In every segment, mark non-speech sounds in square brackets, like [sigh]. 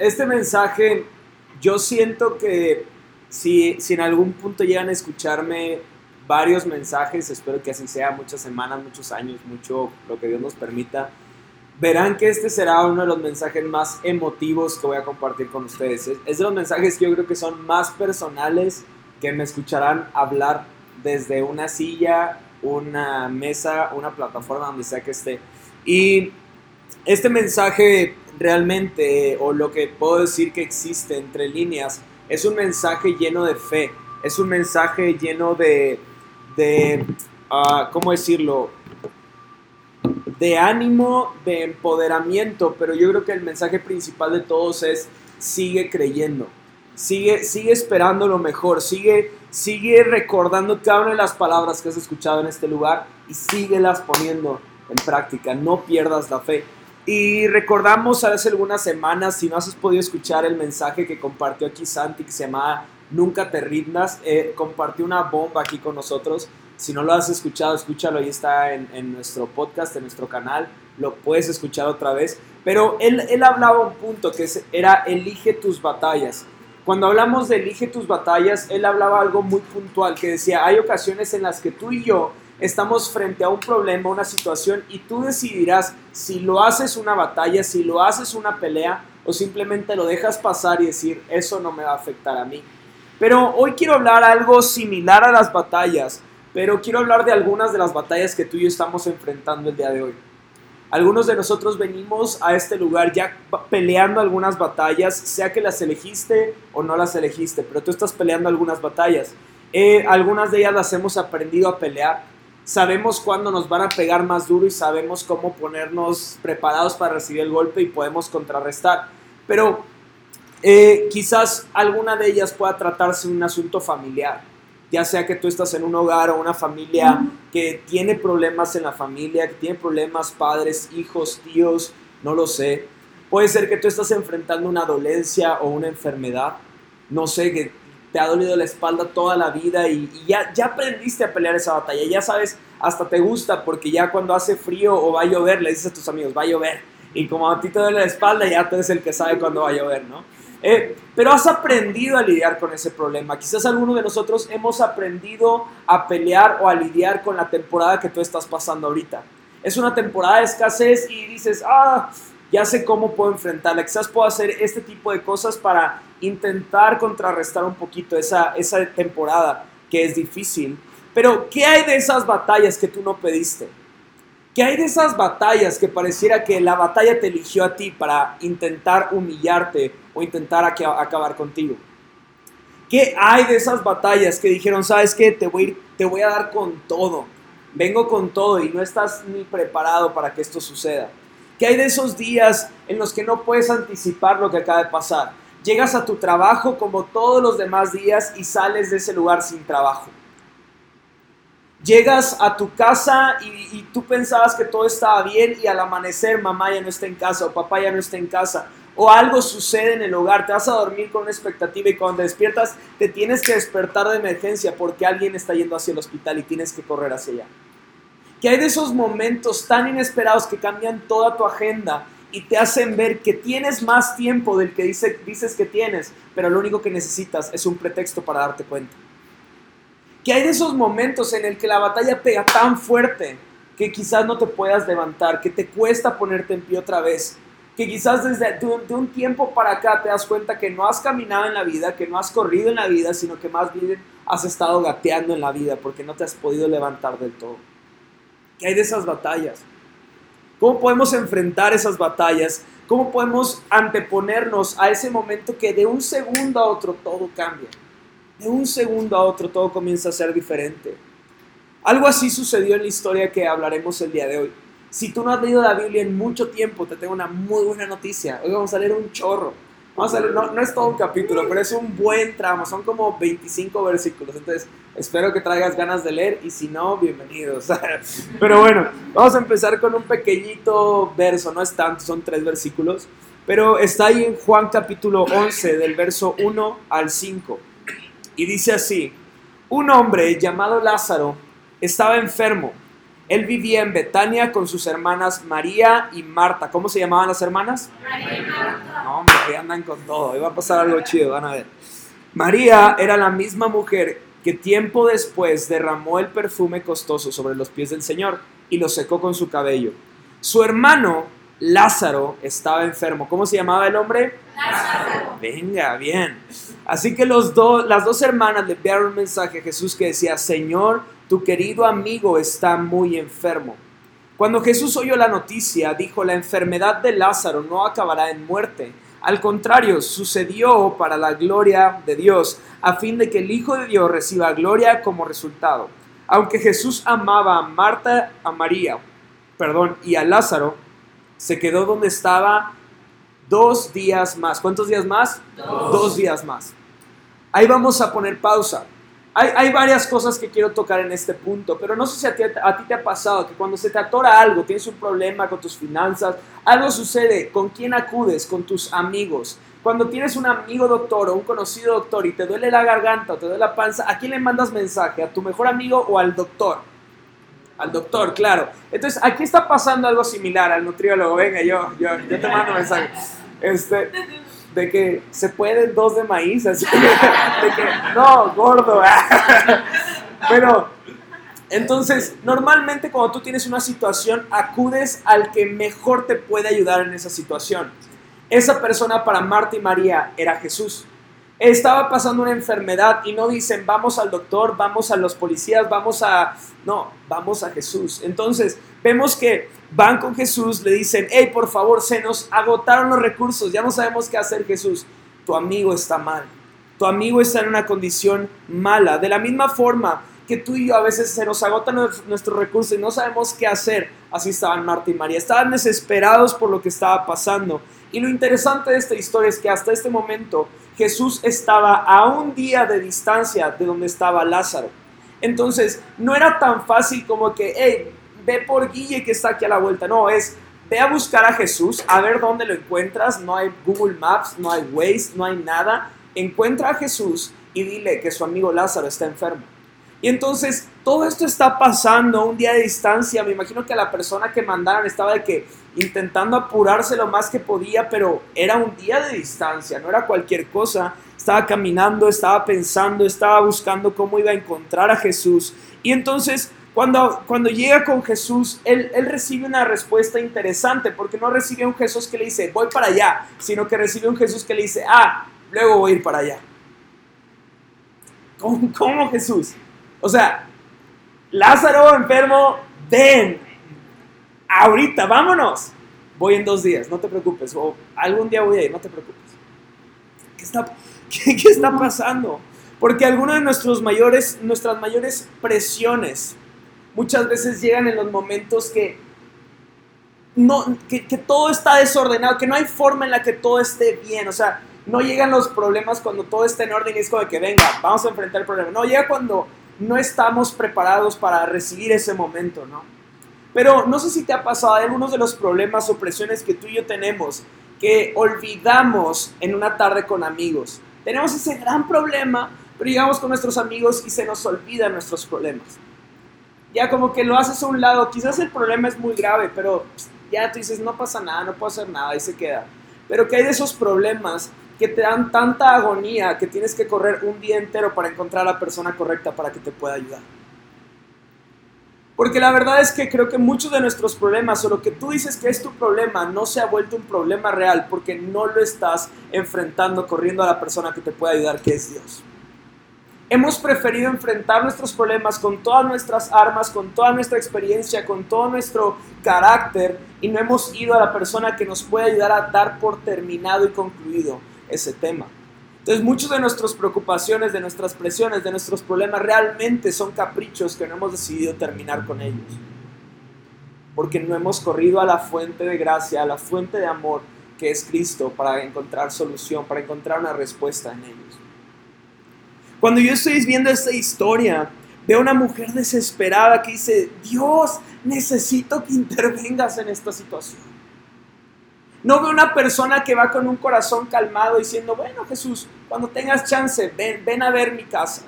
este mensaje, yo siento que si, si en algún punto llegan a escucharme varios mensajes, espero que así sea, muchas semanas, muchos años, mucho lo que Dios nos permita, verán que este será uno de los mensajes más emotivos que voy a compartir con ustedes. Es, es de los mensajes que yo creo que son más personales, que me escucharán hablar desde una silla, una mesa, una plataforma, donde sea que esté. Y este mensaje realmente, o lo que puedo decir que existe entre líneas, es un mensaje lleno de fe, es un mensaje lleno de, de uh, ¿cómo decirlo? De ánimo, de empoderamiento, pero yo creo que el mensaje principal de todos es sigue creyendo, sigue, sigue esperando lo mejor, sigue, sigue recordando cada una de las palabras que has escuchado en este lugar y síguelas poniendo en práctica, no pierdas la fe. Y recordamos hace algunas semanas, si no has podido escuchar el mensaje que compartió aquí Santi, que se llama Nunca te rindas, eh, compartió una bomba aquí con nosotros. Si no lo has escuchado, escúchalo, ahí está en, en, nuestro podcast, en nuestro canal, lo puedes escuchar otra vez. Pero él, él hablaba un punto que era elige tus batallas. Cuando hablamos de elige tus batallas, él hablaba algo muy puntual, que decía, hay ocasiones en las que tú y yo estamos frente a un problema, una situación, y tú decidirás si lo haces una batalla, si lo haces una pelea, o simplemente lo dejas pasar y decir, eso no me va a afectar a mí. Pero hoy quiero hablar algo similar a las batallas, pero quiero hablar de algunas de las batallas que tú y yo estamos enfrentando el día de hoy. Algunos de nosotros venimos a este lugar ya peleando algunas batallas, sea que las elegiste o no las elegiste, pero tú estás peleando algunas batallas. Eh, algunas de ellas las hemos aprendido a pelear. Sabemos cuándo nos van a pegar más duro y sabemos cómo ponernos preparados para recibir el golpe y podemos contrarrestar. Pero eh, quizás alguna de ellas pueda tratarse de un asunto familiar ya sea que tú estás en un hogar o una familia que tiene problemas en la familia, que tiene problemas padres, hijos, tíos, no lo sé. Puede ser que tú estás enfrentando una dolencia o una enfermedad, no sé, que te ha dolido la espalda toda la vida y, ya, ya aprendiste a pelear esa batalla, ya sabes, hasta te gusta porque ya cuando hace frío o va a llover, le dices a tus amigos, va a llover. Y como a ti te duele la espalda, ya tú eres el que sabe cuándo va a llover, ¿no? Eh, pero has aprendido a lidiar con ese problema. Quizás alguno de nosotros hemos aprendido a pelear o a lidiar con la temporada que tú estás pasando ahorita. Es una temporada de escasez y dices, ah, ya sé cómo puedo enfrentarla. Quizás puedo hacer este tipo de cosas para intentar contrarrestar un poquito esa, esa temporada que es difícil. Pero, ¿qué hay de esas batallas que tú no pediste? ¿Qué hay de esas batallas que pareciera que la batalla te eligió a ti para intentar humillarte o intentar acabar contigo? ¿Qué hay de esas batallas que dijeron, sabes qué, te voy, te voy a dar con todo? Vengo con todo y no estás ni preparado para que esto suceda. ¿Qué hay de esos días en los que no puedes anticipar lo que acaba de pasar? Llegas a tu trabajo como todos los demás días y sales de ese lugar sin trabajo. Llegas a tu casa y, tú pensabas que todo estaba bien y al amanecer mamá ya no está en casa o papá ya no está en casa o algo sucede en el hogar, te vas a dormir con una expectativa y cuando despiertas te tienes que despertar de emergencia porque alguien está yendo hacia el hospital y tienes que correr hacia allá. Que hay de esos momentos tan inesperados que cambian toda tu agenda y te hacen ver que tienes más tiempo del que dices que tienes, pero lo único que necesitas es un pretexto para darte cuenta que hay de esos momentos en el que la batalla pega tan fuerte que quizás no te puedas levantar, que te cuesta ponerte en pie otra vez, que quizás desde de un tiempo para acá te das cuenta que no has caminado en la vida, que no has corrido en la vida, sino que más bien has estado gateando en la vida porque no te has podido levantar del todo. ¿Qué hay de esas batallas? ¿Cómo podemos enfrentar esas batallas? ¿Cómo podemos anteponernos a ese momento que de un segundo a otro todo cambia? de un segundo a otro todo comienza a ser diferente. Algo así sucedió en la historia que hablaremos el día de hoy. Si tú no has leído la Biblia en mucho tiempo, te tengo una muy buena noticia. Hoy vamos a leer un chorro. Vamos a no, no, es todo un capítulo, pero es un buen tramo. Son como 25 versículos. Entonces, espero que traigas ganas de leer y si no, bienvenidos. [laughs] pero bueno, vamos a empezar con un pequeñito verso. No es tanto, son tres versículos. Pero está ahí en Juan capítulo 11, del verso 1 al 5. Y dice así, un hombre llamado Lázaro estaba enfermo. Él vivía en Betania con sus hermanas María y Marta. ¿Cómo se llamaban las hermanas? María y Marta. No, hombre, andan con todo. Va a pasar algo chido, van a ver. María era la misma mujer que tiempo después derramó el perfume costoso sobre los pies del Señor y lo secó con su cabello. Su hermano Lázaro estaba enfermo. ¿Cómo se llamaba el hombre? Lázaro. Venga, bien. Así que los dos, las dos hermanas le enviaron un mensaje a Jesús que decía, Señor, tu querido amigo está muy enfermo. Cuando Jesús oyó la noticia, dijo, la enfermedad de Lázaro no acabará en muerte. Al contrario, sucedió para la gloria de Dios, a fin de que el Hijo de Dios reciba gloria como resultado. Aunque Jesús amaba a Marta, a María, perdón, y a Lázaro, se quedó donde estaba dos días más. ¿Cuántos días más? Dos. Dos días más. Ahí vamos a poner pausa. Hay, hay varias cosas que quiero tocar en este punto, pero no sé si a ti, a ti te ha pasado que cuando se te atora algo, tienes un problema con tus finanzas, algo sucede, ¿con quién acudes? Con tus amigos. Cuando tienes un amigo doctor o un conocido doctor y te duele la garganta o te duele la panza, ¿a quién le mandas mensaje? ¿A tu mejor amigo o al doctor? Al doctor, claro. Entonces, aquí está pasando algo similar al nutriólogo. Venga, yo, yo, yo te mando mensaje. Este, de que se pueden dos de maíz, así [laughs] de que no, gordo. [laughs] Pero, entonces, normalmente cuando tú tienes una situación, acudes al que mejor te puede ayudar en esa situación. Esa persona para Marta y María era Jesús. Estaba pasando una enfermedad y no dicen vamos al doctor, vamos a los policías, vamos a... No, vamos a Jesús. Entonces, vemos que van con Jesús, le dicen, hey, por favor, se nos agotaron los recursos, ya no sabemos qué hacer Jesús. Tu amigo está mal. Tu amigo está en una condición mala. De la misma forma que tú y yo a veces se nos agotan nuestros recursos y no sabemos qué hacer. Así estaban Marta y María. Estaban desesperados por lo que estaba pasando. Y lo interesante de esta historia es que hasta este momento Jesús estaba a un día de distancia de donde estaba Lázaro. Entonces, no era tan fácil como que, hey, ve por Guille que está aquí a la vuelta. No, es, ve a buscar a Jesús, a ver dónde lo encuentras. No hay Google Maps, no hay Waze, no hay nada. Encuentra a Jesús y dile que su amigo Lázaro está enfermo. Y entonces todo esto está pasando un día de distancia. Me imagino que la persona que mandaron estaba de que intentando apurarse lo más que podía, pero era un día de distancia, no era cualquier cosa. Estaba caminando, estaba pensando, estaba buscando cómo iba a encontrar a Jesús. Y entonces cuando, cuando llega con Jesús, él, él recibe una respuesta interesante, porque no recibe un Jesús que le dice, voy para allá, sino que recibe un Jesús que le dice, ah, luego voy a ir para allá. ¿Cómo, cómo Jesús? O sea, Lázaro enfermo, ven, ahorita, vámonos. Voy en dos días, no te preocupes. O algún día voy a ir, no te preocupes. ¿Qué está, qué, qué está pasando? Porque algunas de nuestros mayores, nuestras mayores presiones muchas veces llegan en los momentos que, no, que, todo está desordenado, que no hay forma en la que todo esté bien. O sea, no llegan los problemas cuando todo está en orden y es como de que venga, vamos a enfrentar el problema. No, llega cuando no estamos preparados para recibir ese momento, ¿no? Pero no sé si te ha pasado, algunos de los problemas o presiones que tú y yo tenemos que olvidamos en una tarde con amigos. Tenemos ese gran problema, pero llegamos con nuestros amigos y se nos olvidan nuestros problemas. Ya como que lo haces a un lado, quizás el problema es muy grave, pero ya tú dices, no pasa nada, no puedo hacer nada, y se queda. Pero que hay de esos problemas que te dan tanta agonía que tienes que correr un día entero para encontrar a la persona correcta para que te pueda ayudar. Porque la verdad es que creo que muchos de nuestros problemas o lo que tú dices que es tu problema no se ha vuelto un problema real porque no lo estás enfrentando corriendo a la persona que te puede ayudar, que es Dios. Hemos preferido enfrentar nuestros problemas con todas nuestras armas, con toda nuestra experiencia, con todo nuestro carácter y no hemos ido a la persona que nos puede ayudar a dar por terminado y concluido ese tema. Entonces muchas de nuestras preocupaciones, de nuestras presiones, de nuestros problemas realmente son caprichos que no hemos decidido terminar con ellos. Porque no hemos corrido a la fuente de gracia, a la fuente de amor que es Cristo para encontrar solución, para encontrar una respuesta en ellos. Cuando yo estoy viendo esta historia, veo una mujer desesperada que dice, Dios, necesito que intervengas en esta situación. No veo una persona que va con un corazón calmado diciendo, bueno Jesús, cuando tengas chance, ven, ven a ver mi casa.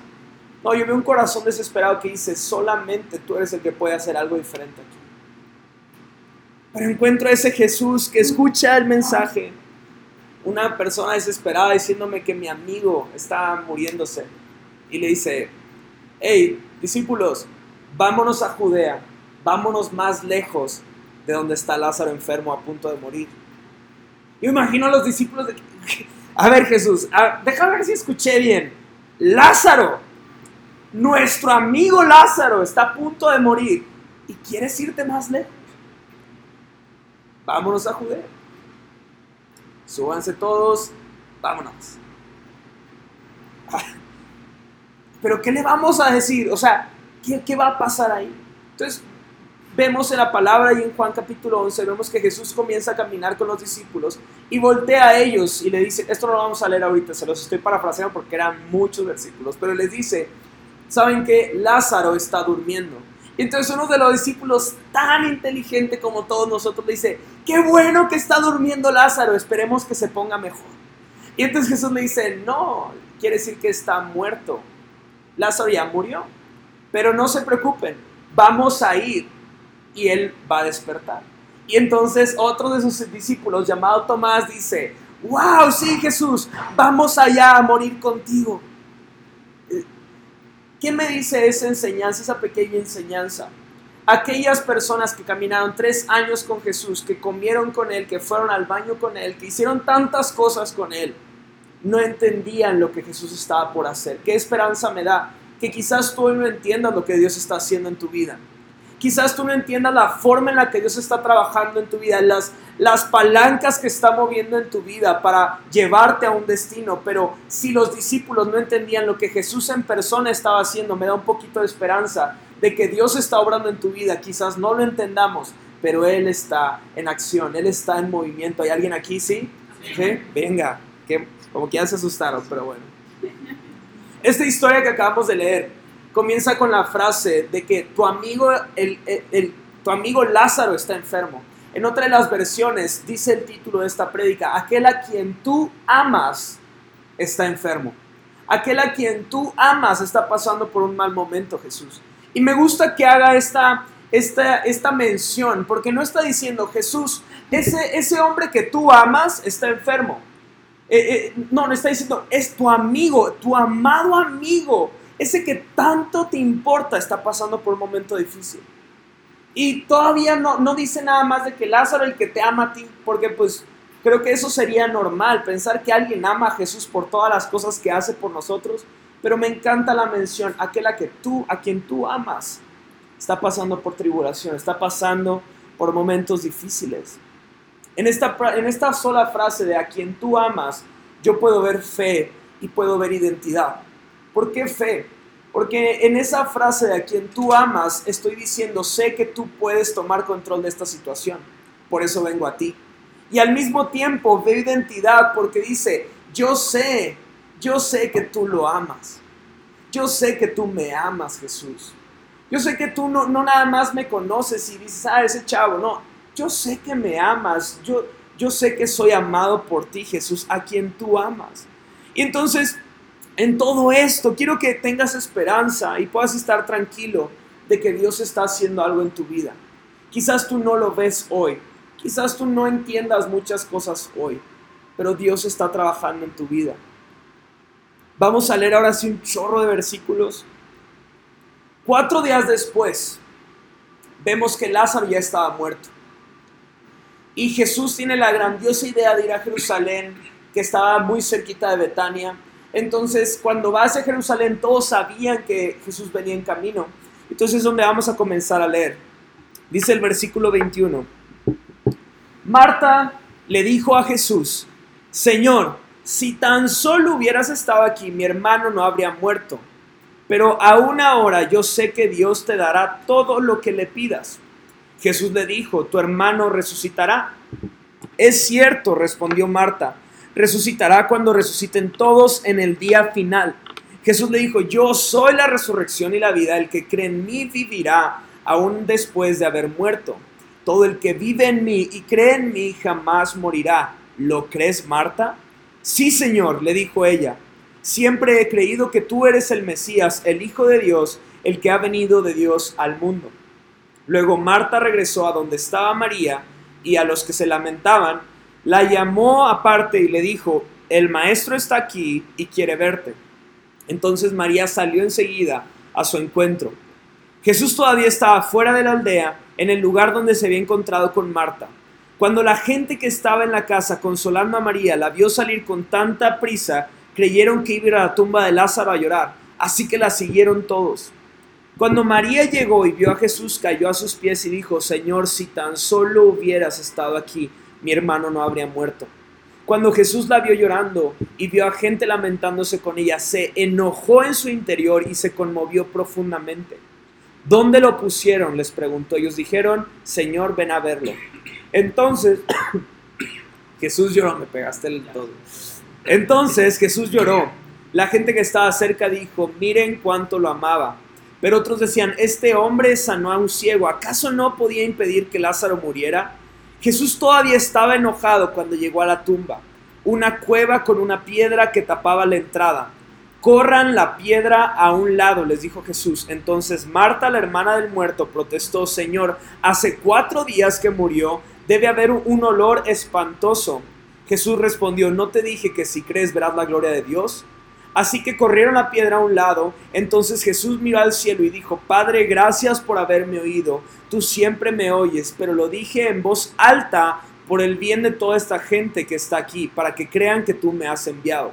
No, yo veo un corazón desesperado que dice, solamente tú eres el que puede hacer algo diferente aquí. Pero encuentro a ese Jesús que escucha el mensaje. Una persona desesperada diciéndome que mi amigo está muriéndose. Y le dice, hey, discípulos, vámonos a Judea, vámonos más lejos de donde está Lázaro enfermo a punto de morir. Yo imagino a los discípulos de... [laughs] A ver Jesús, déjame ver si escuché bien. Lázaro, nuestro amigo Lázaro está a punto de morir y quieres irte más lejos. Vámonos a Judea. Súbanse todos, vámonos. Pero ¿qué le vamos a decir? O sea, ¿qué, va a pasar ahí? Entonces, vemos en la palabra y en Juan capítulo 11, vemos que Jesús comienza a caminar con los discípulos y voltea a ellos y le dice, esto no lo vamos a leer ahorita, se los estoy parafraseando porque eran muchos versículos, pero les dice, saben que Lázaro está durmiendo. Y entonces uno de los discípulos, tan inteligente como todos nosotros, le dice, qué bueno que está durmiendo Lázaro, esperemos que se ponga mejor. Y entonces Jesús le dice, no, quiere decir que está muerto. Lázaro ya murió. Pero no se preocupen, vamos a ir y él va a despertar. Y entonces otro de sus discípulos, llamado Tomás, dice, wow, sí Jesús, vamos allá a morir contigo. ¿Qué me dice esa enseñanza, esa pequeña enseñanza? Aquellas personas que caminaron tres años con Jesús, que comieron con Él, que fueron al baño con Él, que hicieron tantas cosas con Él, no entendían lo que Jesús estaba por hacer. ¿Qué esperanza me da? Que quizás tú hoy no entiendas lo que Dios está haciendo en tu vida. Quizás tú no entiendas la forma en la que Dios está trabajando en tu vida, las, las palancas que está moviendo en tu vida para llevarte a un destino. Pero si los discípulos no entendían lo que Jesús en persona estaba haciendo, me da un poquito de esperanza de que Dios está obrando en tu vida. Quizás no lo entendamos, pero Él está en acción, Él está en movimiento. ¿Hay alguien aquí? Sí. ¿Sí? Venga, que como que ya se asustaron, pero bueno. Esta historia que acabamos de leer comienza con la frase de que tu amigo, el, tu amigo Lázaro está enfermo. En otra de las versiones dice el título de esta prédica, aquel a quien tú amas está enfermo. Aquel a quien tú amas está pasando por un mal momento, Jesús. Y me gusta que haga esta, esta, esta mención, porque no está diciendo, Jesús, ese, ese hombre que tú amas está enfermo. Eh, eh, no, no está diciendo, es tu amigo, tu amado amigo ese que tanto te importa está pasando por un momento difícil. Y todavía no, no dice nada más de que Lázaro el que te ama a ti, porque pues creo que eso sería normal, pensar que alguien ama a Jesús por todas las cosas que hace por nosotros, pero me encanta la mención, aquel a, que tú, a quien tú amas, está pasando por tribulación, está pasando por momentos difíciles. En esta, en esta sola frase de a quien tú amas, yo puedo ver fe y puedo ver identidad. ¿Por qué fe? Porque en esa frase de a quien tú amas, estoy diciendo, sé que tú puedes tomar control de esta situación. Por eso vengo a ti. Y al mismo tiempo veo identidad porque dice, yo sé, yo sé que tú lo amas. Yo sé que tú me amas, Jesús. Yo sé que tú no, no nada más me conoces y dices, ah, ese chavo, no. Yo sé que me amas. Yo, yo sé que soy amado por ti, Jesús, a quien tú amas. Y entonces en todo esto, quiero que tengas esperanza y puedas estar tranquilo de que Dios está haciendo algo en tu vida. Quizás tú no lo ves hoy, quizás tú no entiendas muchas cosas hoy, pero Dios está trabajando en tu vida. Vamos a leer ahora un chorro de versículos. Cuatro días después, vemos que Lázaro ya estaba muerto. Y Jesús tiene la grandiosa idea de ir a Jerusalén, que estaba muy cerquita de Betania entonces, cuando vas a Jerusalén, todos sabían que Jesús venía en camino. Entonces es donde vamos a comenzar a leer. Dice el versículo 21. Marta le dijo a Jesús, Señor, si tan solo hubieras estado aquí, mi hermano no habría muerto. Pero aún ahora yo sé que Dios te dará todo lo que le pidas. Jesús le dijo, tu hermano resucitará. Es cierto, respondió Marta resucitará cuando resuciten todos en el día final. Jesús le dijo, yo soy la resurrección y la vida, el que cree en mí vivirá aún después de haber muerto. Todo el que vive en mí y cree en mí jamás morirá. ¿Lo crees, Marta? Sí, Señor, le dijo ella. siempre he creído que tú eres el Mesías, el Hijo de Dios, el que ha venido de Dios al mundo. Luego Marta regresó a donde estaba María y a los que se lamentaban, la llamó aparte y le dijo, el maestro está aquí y quiere verte. Entonces María salió enseguida a su encuentro. Jesús todavía estaba fuera de la aldea, en el lugar donde se había encontrado con Marta. Cuando la gente que estaba en la casa consolando a María la vio salir con tanta prisa, creyeron que iba a la tumba de Lázaro a llorar, así que la siguieron todos. Cuando María llegó y vio a Jesús, cayó a sus pies y dijo, Señor, si tan solo hubieras estado aquí, mi hermano no habría muerto. Cuando Jesús la vio llorando y vio a gente lamentándose con ella, se enojó en su interior y se conmovió profundamente. ¿Dónde lo pusieron? les preguntó. Ellos dijeron, Señor, ven a verlo. Entonces, [coughs] Jesús lloró, me pegaste el todo. Entonces Jesús lloró. La gente que estaba cerca dijo, miren cuánto lo amaba. Pero otros decían, este hombre sanó a un ciego, ¿acaso no podía impedir que Lázaro muriera? Jesús todavía estaba enojado cuando llegó a la tumba, una cueva con una piedra que tapaba la entrada. Corran la piedra a un lado, les dijo Jesús. Entonces Marta, la hermana del muerto, protestó, Señor, hace cuatro días que murió, debe haber un olor espantoso. Jesús respondió, ¿no te dije que si crees verás la gloria de Dios? Así que corrieron la piedra a un lado. Entonces Jesús miró al cielo y dijo, Padre, gracias por haberme oído. Tú siempre me oyes, pero lo dije en voz alta por el bien de toda esta gente que está aquí, para que crean que tú me has enviado.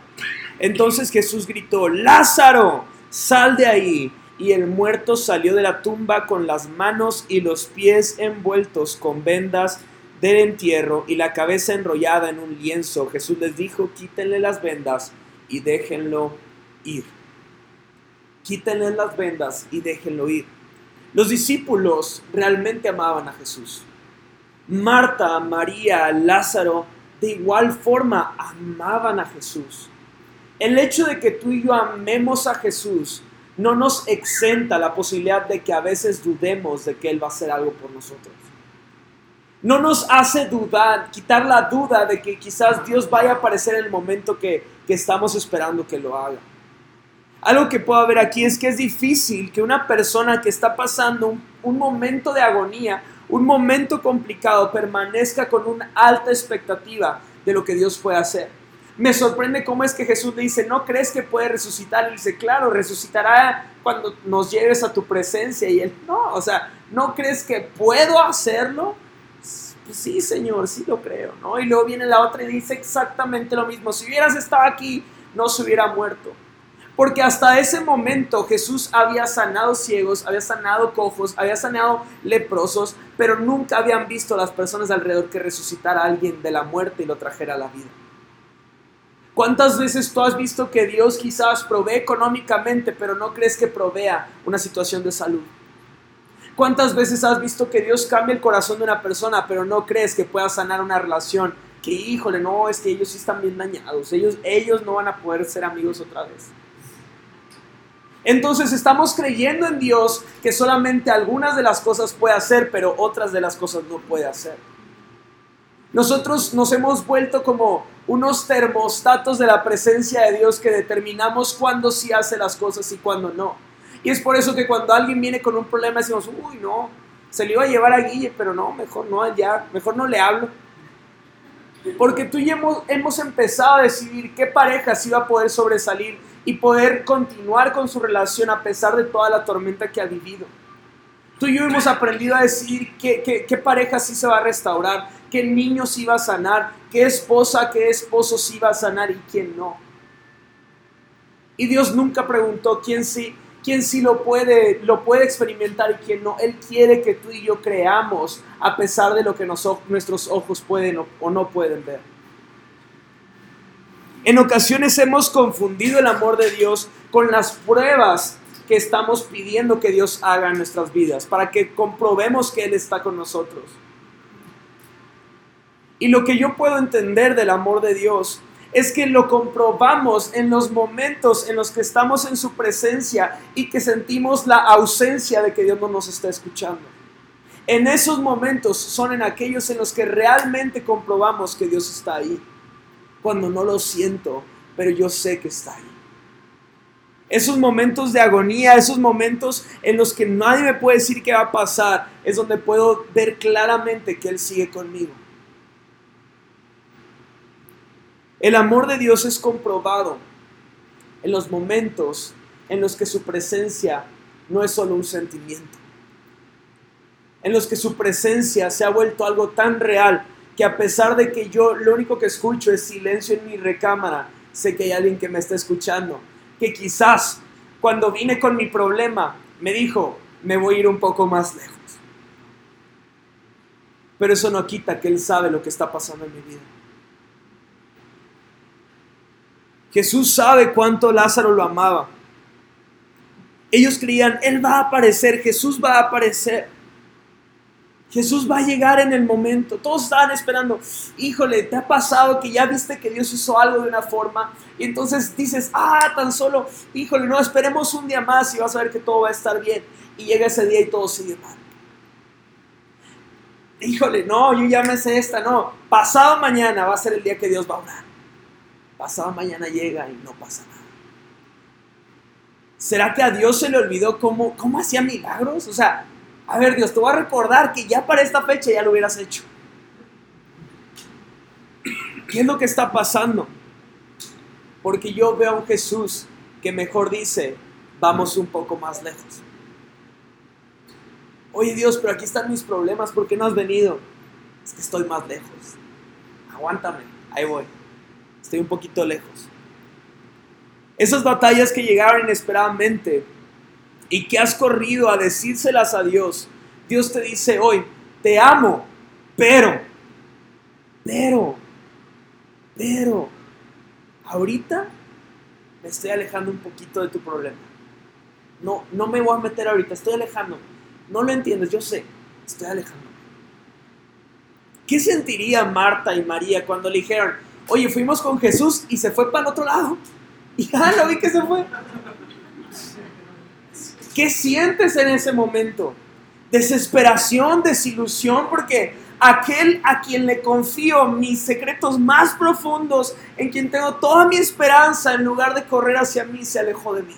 Entonces Jesús gritó, Lázaro, sal de ahí. Y el muerto salió de la tumba con las manos y los pies envueltos con vendas del entierro y la cabeza enrollada en un lienzo. Jesús les dijo, quítenle las vendas y déjenlo ir. Quítenle las vendas y déjenlo ir. Los discípulos realmente amaban a Jesús. Marta, María, Lázaro, de igual forma amaban a Jesús. El hecho de que tú y yo amemos a Jesús no nos exenta la posibilidad de que a veces dudemos de que Él va a hacer algo por nosotros. No nos hace dudar, quitar la duda de que quizás Dios vaya a aparecer en el momento que, que estamos esperando que lo haga. Algo que puedo ver aquí es que es difícil que una persona que está pasando un, un, momento de agonía, un momento complicado, permanezca con una alta expectativa de lo que Dios puede hacer. Me sorprende cómo es que Jesús le dice, ¿no crees que puede resucitar? Y dice, claro, resucitará cuando nos lleves a tu presencia. Y él, no, o sea, ¿no crees que puedo hacerlo? Pues sí, Señor, sí lo creo, ¿no? Y luego viene la otra y dice exactamente lo mismo. Si hubieras estado aquí, no se hubiera muerto. Porque hasta ese momento Jesús había sanado ciegos, había sanado cojos, había sanado leprosos, pero nunca habían visto a las personas alrededor que resucitara a alguien de la muerte y lo trajera a la vida. ¿Cuántas veces tú has visto que Dios quizás provee económicamente, pero no crees que provea una situación de salud? ¿Cuántas veces has visto que Dios cambia el corazón de una persona, pero no crees que pueda sanar una relación? Que híjole, no, es que ellos sí están bien dañados, ellos, ellos no van a poder ser amigos otra vez. Entonces estamos creyendo en Dios que solamente algunas de las cosas puede hacer, pero otras de las cosas no puede hacer. Nosotros nos hemos vuelto como unos termostatos de la presencia de Dios que determinamos cuándo sí hace las cosas y cuándo no. Y es por eso que cuando alguien viene con un problema decimos, uy, no, se le iba a llevar a Guille, pero no, mejor no allá, mejor no le hablo. Porque tú y hemos, hemos empezado a decidir qué pareja sí va a poder sobresalir y poder continuar con su relación a pesar de toda la tormenta que ha vivido. Tú y yo hemos aprendido a decidir qué, qué, qué pareja sí se va a restaurar, qué niño sí va a sanar, qué esposa, qué esposo sí va a sanar y quién no. Y Dios nunca preguntó quién sí quien sí lo puede, lo puede experimentar y quien no. Él quiere que tú y yo creamos a pesar de lo que nuestros ojos pueden o, o no pueden ver. En ocasiones hemos confundido el amor de Dios con las pruebas que estamos pidiendo que Dios haga en nuestras vidas, para que comprobemos que Él está con nosotros. Y lo que yo puedo entender del amor de Dios es que lo comprobamos en los momentos en los que estamos en su presencia y que sentimos la ausencia de que Dios no nos está escuchando. En esos momentos son en aquellos en los que realmente comprobamos que Dios está ahí. Cuando no lo siento, pero yo sé que está ahí. Esos momentos de agonía, esos momentos en los que nadie me puede decir qué va a pasar, es donde puedo ver claramente que Él sigue conmigo. El amor de Dios es comprobado en los momentos en los que su presencia no es solo un sentimiento, en los que su presencia se ha vuelto algo tan real que a pesar de que yo lo único que escucho es silencio en mi recámara, sé que hay alguien que me está escuchando, que quizás cuando vine con mi problema me dijo, me voy a ir un poco más lejos. Pero eso no quita que Él sabe lo que está pasando en mi vida. Jesús sabe cuánto Lázaro lo amaba. Ellos creían, Él va a aparecer, Jesús va a aparecer. Jesús va a llegar en el momento. Todos estaban esperando. Híjole, ¿te ha pasado que ya viste que Dios hizo algo de una forma? Y entonces dices, ah, tan solo, híjole, no, esperemos un día más y vas a ver que todo va a estar bien. Y llega ese día y todo sigue mal. Híjole, no, yo ya me sé esta, no. Pasado mañana va a ser el día que Dios va a orar. Pasado mañana llega y no pasa nada. ¿Será que a Dios se le olvidó cómo, cómo hacía milagros? O sea, a ver Dios, te voy a recordar que ya para esta fecha ya lo hubieras hecho. ¿Qué es lo que está pasando? Porque yo veo a un Jesús que mejor dice, vamos un poco más lejos. Oye Dios, pero aquí están mis problemas, ¿por qué no has venido? Es que estoy más lejos. Aguántame, ahí voy. Estoy un poquito lejos. Esas batallas que llegaron inesperadamente y que has corrido a decírselas a Dios, Dios te dice hoy, te amo, pero, pero, pero, ahorita me estoy alejando un poquito de tu problema. No, no me voy a meter ahorita, estoy alejando. No lo entiendes, yo sé, estoy alejando. ¿Qué sentiría Marta y María cuando le dijeron, oye, fuimos con Jesús y se fue para el otro lado? Y ya [laughs] lo vi que se fue. ¿Qué sientes en ese momento? Desesperación, desilusión, porque aquel a quien le confío mis secretos más profundos, en quien tengo toda mi esperanza, en lugar de correr hacia mí, se alejó de mí.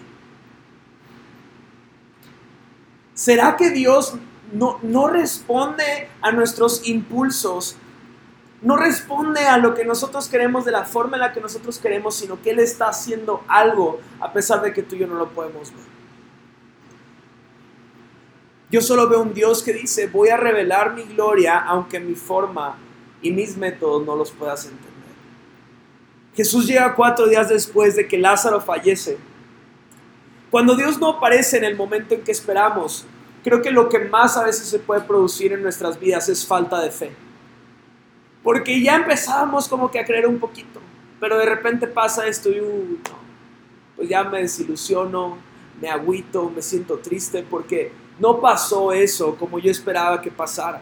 ¿Será que Dios no, no responde a nuestros impulsos no responde a lo que nosotros queremos de la forma en la que nosotros queremos, sino que Él está haciendo algo a pesar de que tú y yo no lo podemos ver. Yo solo veo un Dios que dice, voy a revelar mi gloria aunque mi forma y mis métodos no los puedas entender. Jesús llega cuatro días después de que Lázaro fallece. Cuando Dios no aparece en el momento en que esperamos, creo que lo que más a veces se puede producir en nuestras vidas es falta de fe. Porque ya empezábamos como que a creer un poquito, pero de repente pasa esto y uh, pues ya me desilusiono, me agüito, me siento triste porque no pasó eso como yo esperaba que pasara.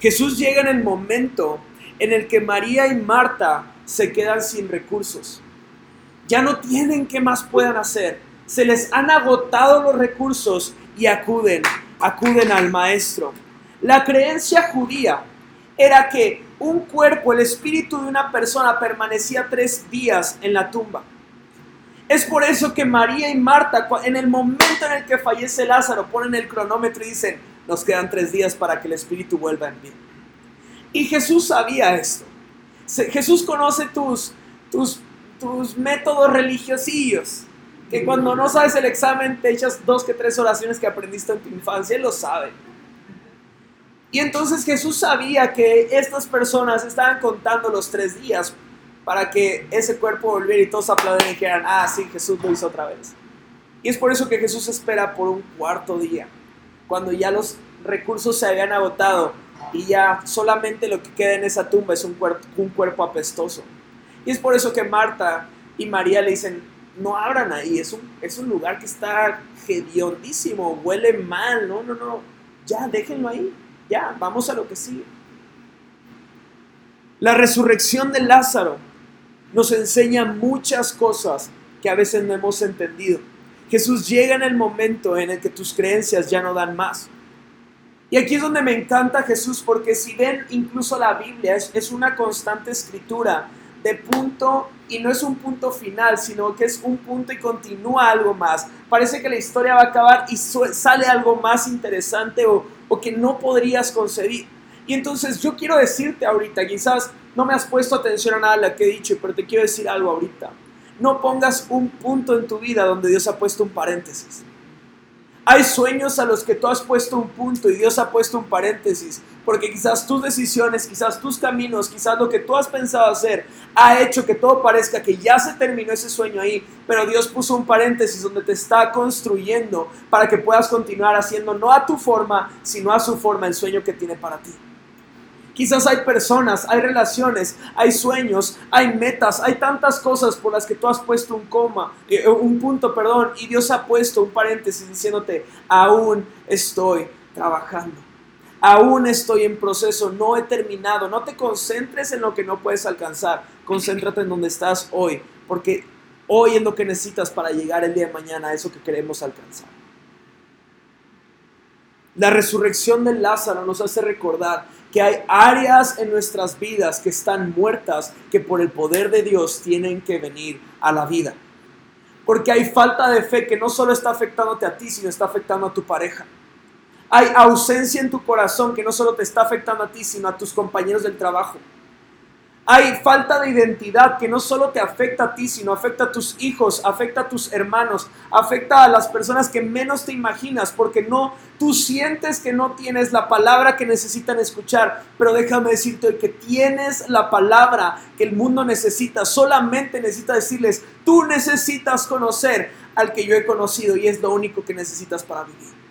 Jesús llega en el momento en el que María y Marta se quedan sin recursos. Ya no tienen qué más puedan hacer. Se les han agotado los recursos y acuden, acuden al maestro. La creencia judía era que un cuerpo, el espíritu de una persona permanecía tres días en la tumba. Es por eso que María y Marta, en el momento en el que fallece Lázaro, ponen el cronómetro y dicen, nos quedan tres días para que el espíritu vuelva en pie. Y Jesús sabía esto. Jesús conoce tus, tus, tus métodos religiosillos. Que cuando no sabes el examen te echas dos que tres oraciones que aprendiste en tu infancia. Él lo sabe. Y entonces Jesús sabía que estas personas estaban contando los tres días para que ese cuerpo volviera y todos aplaudieran y dijeran, ah, sí, Jesús lo hizo otra vez. Y es por eso que Jesús espera por un cuarto día, cuando ya los recursos se habían agotado y ya solamente lo que queda en esa tumba es un cuerpo, un cuerpo apestoso. Y es por eso que Marta y María le dicen, no abran ahí, es un, es un lugar que está hediondísimo, huele mal, no, no, no, ya déjenlo ahí. Ya, vamos a lo que sigue. La resurrección de Lázaro nos enseña muchas cosas que a veces no hemos entendido. Jesús llega en el momento en el que tus creencias ya no dan más. Y aquí es donde me encanta Jesús, porque si ven incluso la Biblia, es, es una constante escritura de punto y no es un punto final, sino que es un punto y continúa algo más. Parece que la historia va a acabar y sale algo más interesante o, o que no podrías concebir. Y entonces yo quiero decirte ahorita, quizás no me has puesto atención a nada de lo que he dicho, pero te quiero decir algo ahorita. No pongas un punto en tu vida donde Dios ha puesto un paréntesis. Hay sueños a los que tú has puesto un punto y Dios ha puesto un paréntesis, porque quizás tus decisiones, quizás tus caminos, quizás lo que tú has pensado hacer ha hecho que todo parezca que ya se terminó ese sueño ahí, pero Dios puso un paréntesis donde te está construyendo para que puedas continuar haciendo no a tu forma, sino a su forma el sueño que tiene para ti. Quizás hay personas, hay relaciones, hay sueños, hay metas, hay tantas cosas por las que tú has puesto un coma, eh, un punto, perdón, y Dios ha puesto un paréntesis diciéndote, aún estoy trabajando. Aún estoy en proceso, no he terminado. No te concentres en lo que no puedes alcanzar. Concéntrate en donde estás hoy, porque hoy es lo que necesitas para llegar el día de mañana a eso que queremos alcanzar. La resurrección de Lázaro nos hace recordar que hay áreas en nuestras vidas que están muertas, que por el poder de Dios tienen que venir a la vida. Porque hay falta de fe que no solo está afectándote a ti, sino está afectando a tu pareja. Hay ausencia en tu corazón que no solo te está afectando a ti, sino a tus compañeros del trabajo. Hay falta de identidad que no solo te afecta a ti, sino afecta a tus hijos, afecta a tus hermanos, afecta a las personas que menos te imaginas, porque no, tú sientes que no tienes la palabra que necesitan escuchar, pero déjame decirte que tienes la palabra que el mundo necesita, solamente necesita decirles, tú necesitas conocer al que yo he conocido y es lo único que necesitas para vivir.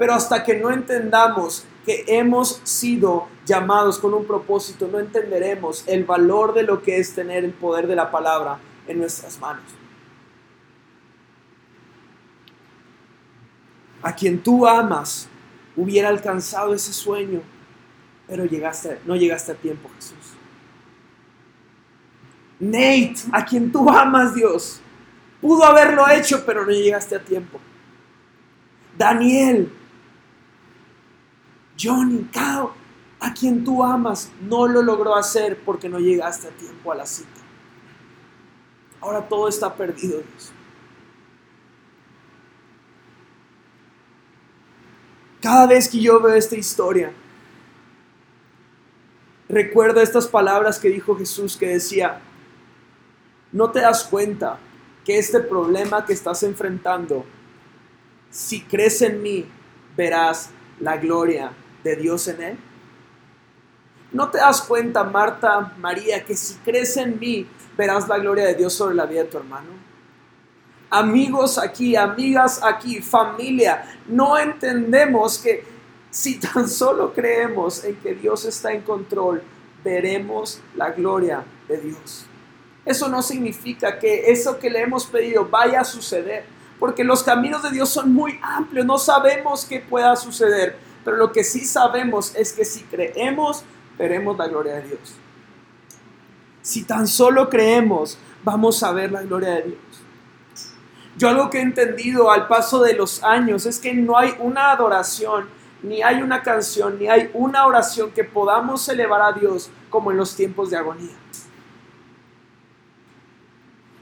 Pero hasta que no entendamos que hemos sido llamados con un propósito, no entenderemos el valor de lo que es tener el poder de la palabra en nuestras manos. A quien tú amas hubiera alcanzado ese sueño, pero no llegaste a tiempo, Jesús. Nate, a quien tú amas, Dios, pudo haberlo hecho, pero no llegaste a tiempo. Daniel, Johnny, Cao, a quien tú amas, no lo logró hacer porque no llegaste a tiempo a la cita. Ahora todo está perdido, Dios. Cada vez que yo veo esta historia, recuerdo estas palabras que dijo Jesús que decía, no te das cuenta que este problema que estás enfrentando, si crees en mí, verás la gloria de Dios en él? ¿No te das cuenta, Marta, María, que si crees en mí, verás la gloria de Dios sobre la vida de tu hermano? Amigos aquí, amigas aquí, familia, no entendemos que si tan solo creemos en que Dios está en control, veremos la gloria de Dios. Eso no significa que eso que le hemos pedido vaya a suceder, porque los caminos de Dios son muy amplios, no sabemos qué pueda suceder, pero lo que sí sabemos es que si creemos, veremos la gloria de Dios. Si tan solo creemos, vamos a ver la gloria de Dios. Yo algo que he entendido al paso de los años es que no hay una adoración, ni hay una canción, ni hay una oración que podamos elevar a Dios como en los tiempos de agonía.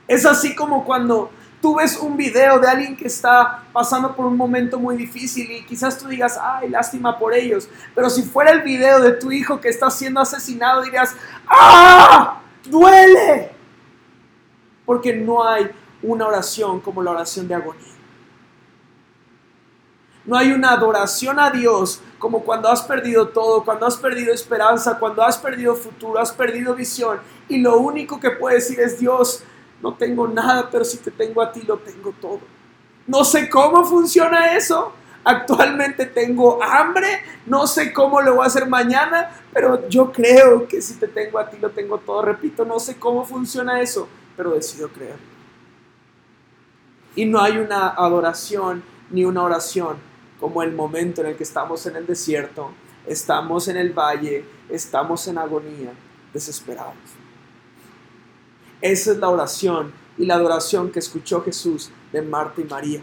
Es así como cuando tú ves un video de alguien que está pasando por un momento muy difícil y quizás tú digas, ay, lástima por ellos. Pero si fuera el video de tu hijo que está siendo asesinado, dirías, ¡ah! ¡Duele! Porque no hay una oración como la oración de agonía. No hay una adoración a Dios como cuando has perdido todo, cuando has perdido esperanza, cuando has perdido futuro, has perdido visión. Y lo único que puedes decir es, Dios, no tengo nada, pero si te tengo a ti, lo tengo todo. No sé cómo funciona eso. Actualmente tengo hambre, no sé cómo lo voy a hacer mañana, pero yo creo que si te tengo a ti, lo tengo todo. Repito, no sé cómo funciona eso, pero decido creer. Y no hay una adoración ni una oración como el momento en el que estamos en el desierto, estamos en el valle, estamos en agonía, desesperados. Esa es la oración y la adoración que escuchó Jesús de Marta y María.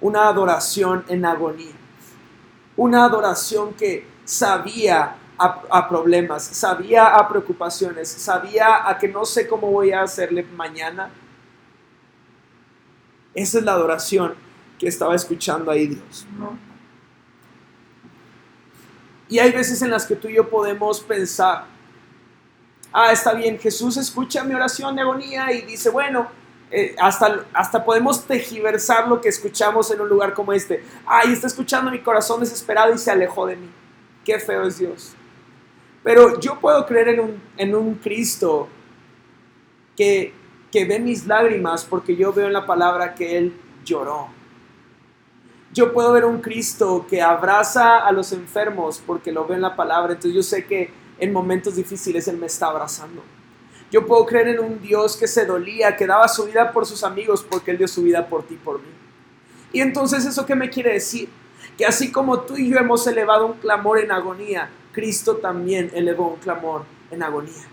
Una adoración en agonía. Una adoración que sabía a, problemas, sabía a preocupaciones, sabía a que no sé cómo voy a hacerle mañana. Esa es la adoración que estaba escuchando ahí Dios. Y hay veces en las que tú y yo podemos pensar, ah, está bien, Jesús escucha mi oración de agonía y dice, bueno, eh, hasta, hasta podemos tejiversar lo que escuchamos en un lugar como este. Ay, está escuchando mi corazón desesperado y se alejó de mí. Qué feo es Dios. Pero yo puedo creer en un, en un Cristo que, que ve mis lágrimas porque yo veo en la palabra que Él lloró. Yo puedo ver un Cristo que abraza a los enfermos porque lo veo en la palabra. Entonces yo sé que en momentos difíciles Él me está abrazando. Yo puedo creer en un Dios que se dolía, que daba su vida por sus amigos porque Él dio su vida por ti, por mí. Y entonces eso qué me quiere decir? Que así como tú y yo hemos elevado un clamor en agonía, Cristo también elevó un clamor en agonía.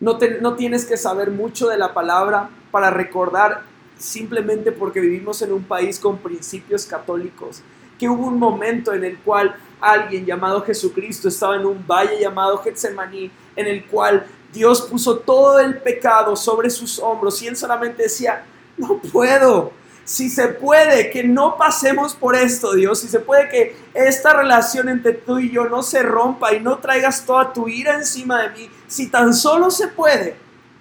No, te, no tienes que saber mucho de la palabra para recordar simplemente porque vivimos en un país con principios católicos, que hubo un momento en el cual alguien llamado Jesucristo estaba en un valle llamado Getsemaní, en el cual Dios puso todo el pecado sobre sus hombros y él solamente decía, no puedo. Si se puede que no pasemos por esto, Dios, si se puede que esta relación entre tú y yo no se rompa y no traigas toda tu ira encima de mí, si tan solo se puede,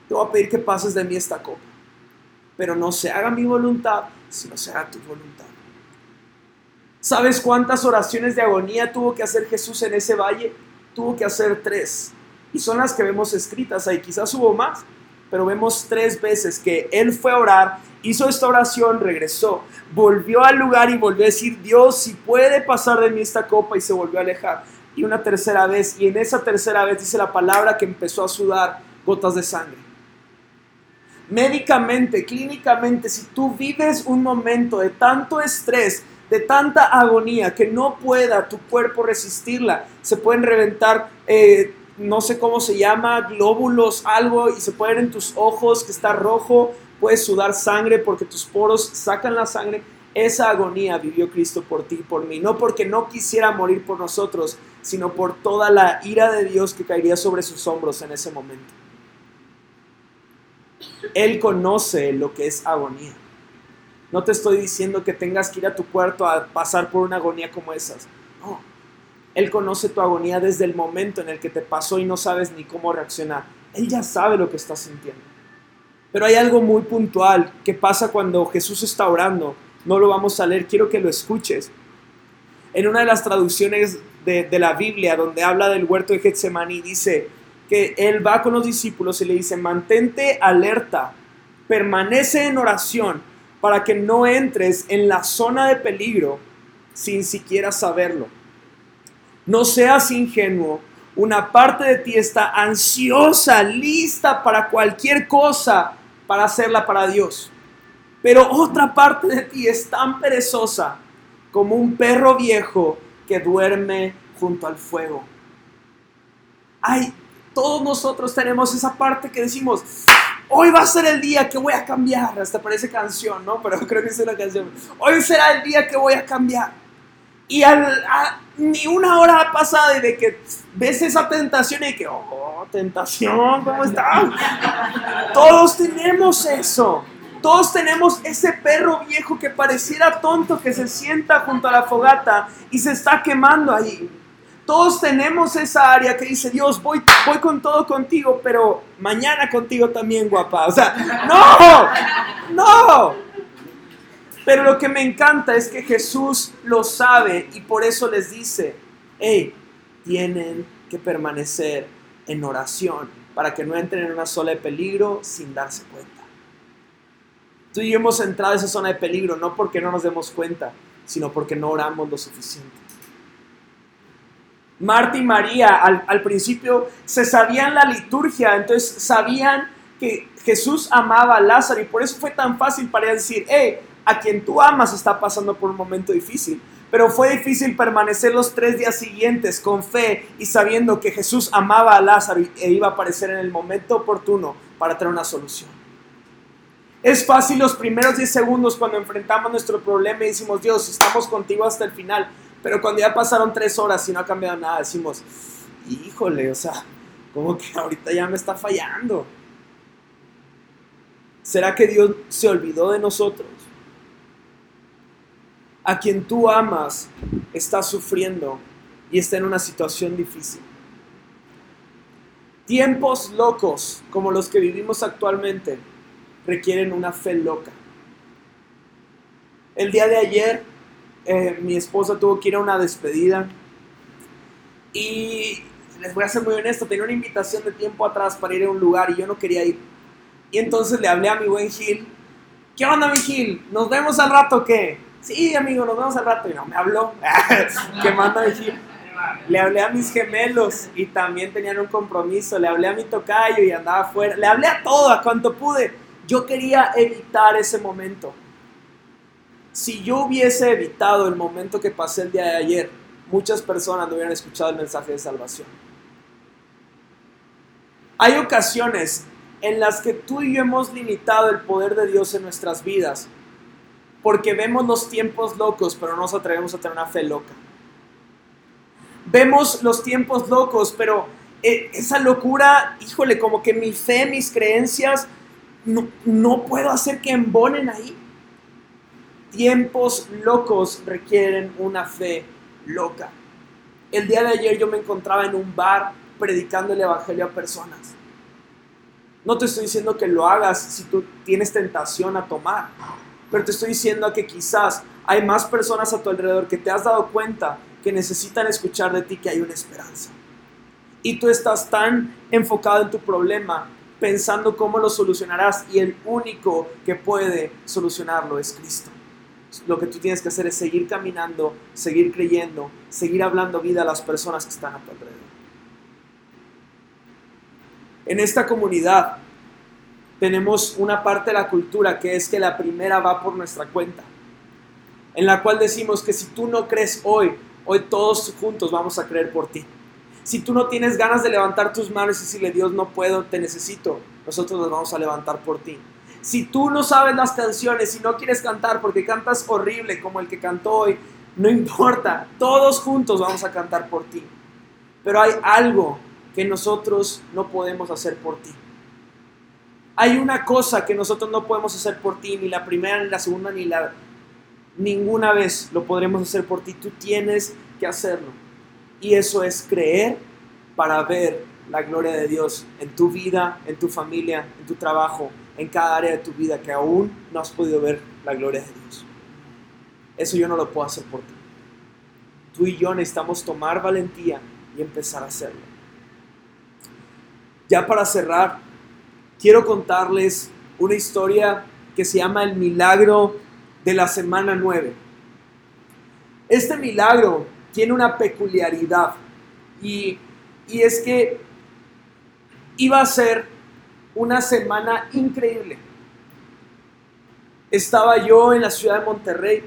te voy a pedir que pases de mí esta copa. Pero no se haga mi voluntad, sino se haga tu voluntad. ¿Sabes cuántas oraciones de agonía tuvo que hacer Jesús en ese valle? Tuvo que hacer tres y son las que vemos escritas ahí. Quizás hubo más, pero vemos tres veces que él fue a orar, hizo esta oración, regresó, volvió al lugar y volvió a decir, Dios, si puede pasar de mí esta copa y se volvió a alejar. Y una tercera vez, y en esa tercera vez dice la palabra que empezó a sudar gotas de sangre. Médicamente, clínicamente, si tú vives un momento de tanto estrés, de tanta agonía que no pueda tu cuerpo resistirla, se pueden reventar eh, no sé cómo se llama, glóbulos, algo, y se puede ver en tus ojos que está rojo, puedes sudar sangre porque tus poros sacan la sangre. Esa agonía vivió Cristo por ti y por mí, no porque no quisiera morir por nosotros, sino por toda la ira de Dios que caería sobre sus hombros en ese momento. Él conoce lo que es agonía. No te estoy diciendo que tengas que ir a tu cuarto a pasar por una agonía como esas. No, él conoce tu agonía desde el momento en el que te pasó y no sabes ni cómo reaccionar. Él ya sabe lo que estás sintiendo. Pero hay algo muy puntual que pasa cuando Jesús está orando. No lo vamos a leer, quiero que lo escuches. En una de las traducciones de, la Biblia, donde habla del huerto de Getsemaní, dice que Él va con los discípulos y le dice, mantente alerta, permanece en oración para que no entres en la zona de peligro sin siquiera saberlo. No seas ingenuo. Una parte de ti está ansiosa, lista para cualquier cosa, para hacerla para Dios. Pero otra parte de ti es tan perezosa como un perro viejo que duerme junto al fuego. Ay, todos nosotros tenemos esa parte que decimos, hoy va a ser el día que voy a cambiar. Hasta parece canción, ¿no? Pero [laughs] creo que es una canción. Hoy será el día que voy a cambiar. Y al, ni una hora ha pasado de que ves esa tentación y que, oh, tentación, ¿cómo [laughs] estás? Todos tenemos eso. Todos tenemos ese perro viejo que pareciera tonto que se sienta junto a la fogata y se está quemando ahí. Todos tenemos esa área que dice, Dios, voy, voy con todo contigo, pero mañana contigo también, guapa. O sea, no, no. Pero lo que me encanta es que Jesús lo sabe y por eso les dice, hey, tienen que permanecer en oración para que no entren en una zona de peligro sin darse cuenta. Tú y yo hemos entrado en esa zona de peligro no porque no nos demos cuenta, sino porque no oramos lo suficiente. Marta y María al, al principio se sabían la liturgia, entonces sabían que Jesús amaba a Lázaro y por eso fue tan fácil para decir, hey, a quien tú amas está pasando por un momento difícil. Pero fue difícil permanecer los tres días siguientes con fe y sabiendo que Jesús amaba a Lázaro e iba a aparecer en el momento oportuno para traer una solución. Es fácil los primeros 10 segundos cuando enfrentamos nuestro problema y decimos, Dios, estamos contigo hasta el final. Pero cuando ya pasaron tres horas y no ha cambiado nada, decimos, híjole, o sea, como que [laughs] ahorita ya me está fallando. ¿Será que Dios se olvidó de nosotros? A quien tú amas está sufriendo y está en una situación difícil. Tiempos locos como los que vivimos actualmente requieren una fe loca. El día de ayer eh, mi esposa tuvo que ir a una despedida y les voy a ser muy honesto, tenía una invitación de tiempo atrás para ir a un lugar y yo no quería ir. Y entonces le hablé a mi buen Gil, ¿qué onda mi Gil? ¿Nos vemos al rato o qué? Sí, amigo, nos vemos al rato. Y no, me habló, [laughs] ¿qué manda mi Gil? Le hablé a mis gemelos y también tenían un compromiso. Le hablé a mi tocayo y andaba afuera. Le hablé a todo, a cuanto pude. Yo quería evitar ese momento. Si yo hubiese evitado el momento que pasé el día de ayer, muchas personas no hubieran escuchado el mensaje de salvación. Hay ocasiones en las que tú y yo hemos limitado el poder de Dios en nuestras vidas porque vemos los tiempos locos, pero no nos atrevemos a tener una fe loca. Vemos los tiempos locos, pero eh, esa locura, híjole, como que mi fe, mis creencias, no, no puedo hacer que embonen ahí. Tiempos locos requieren una fe loca. El día de ayer yo me encontraba en un bar predicando el Evangelio a personas. No te estoy diciendo que lo hagas si tú tienes tentación a tomar, pero te estoy diciendo que quizás hay más personas a tu alrededor que te has dado cuenta que necesitan escuchar de ti que hay una esperanza. Y tú estás tan enfocado en tu problema, pensando cómo lo solucionarás y el único que puede solucionarlo es Cristo. Lo que tú tienes que hacer es seguir caminando, seguir creyendo, seguir hablando vida a las personas que están a tu alrededor en esta comunidad tenemos una parte de la cultura que es que la primera va por nuestra cuenta, en la cual decimos que si tú no crees hoy, hoy todos juntos vamos a creer por ti. Si tú no tienes ganas de levantar tus manos y decirle, Dios, no puedo, te necesito, nosotros nos vamos a levantar por ti. Si tú no sabes las canciones y no quieres cantar porque cantas horrible como el que cantó hoy, no [laughs] importa, todos juntos vamos a cantar por ti. Pero hay algo que nosotros no podemos hacer por ti. Hay una cosa que nosotros no podemos hacer por ti, ni la primera, ni la segunda, ni la... Ninguna vez lo podremos hacer por ti. Tú tienes que hacerlo. Y eso es creer para ver la gloria de Dios en tu vida, en tu familia, en tu trabajo, en cada área de tu vida que aún no has podido ver la gloria de Dios. Eso yo no lo puedo hacer por ti. Tú y yo necesitamos tomar valentía y empezar a hacerlo. Ya para cerrar, quiero contarles una historia que se llama el milagro de la semana 9. Este milagro tiene una peculiaridad y, y es que iba a ser una semana increíble. Estaba yo en la ciudad de Monterrey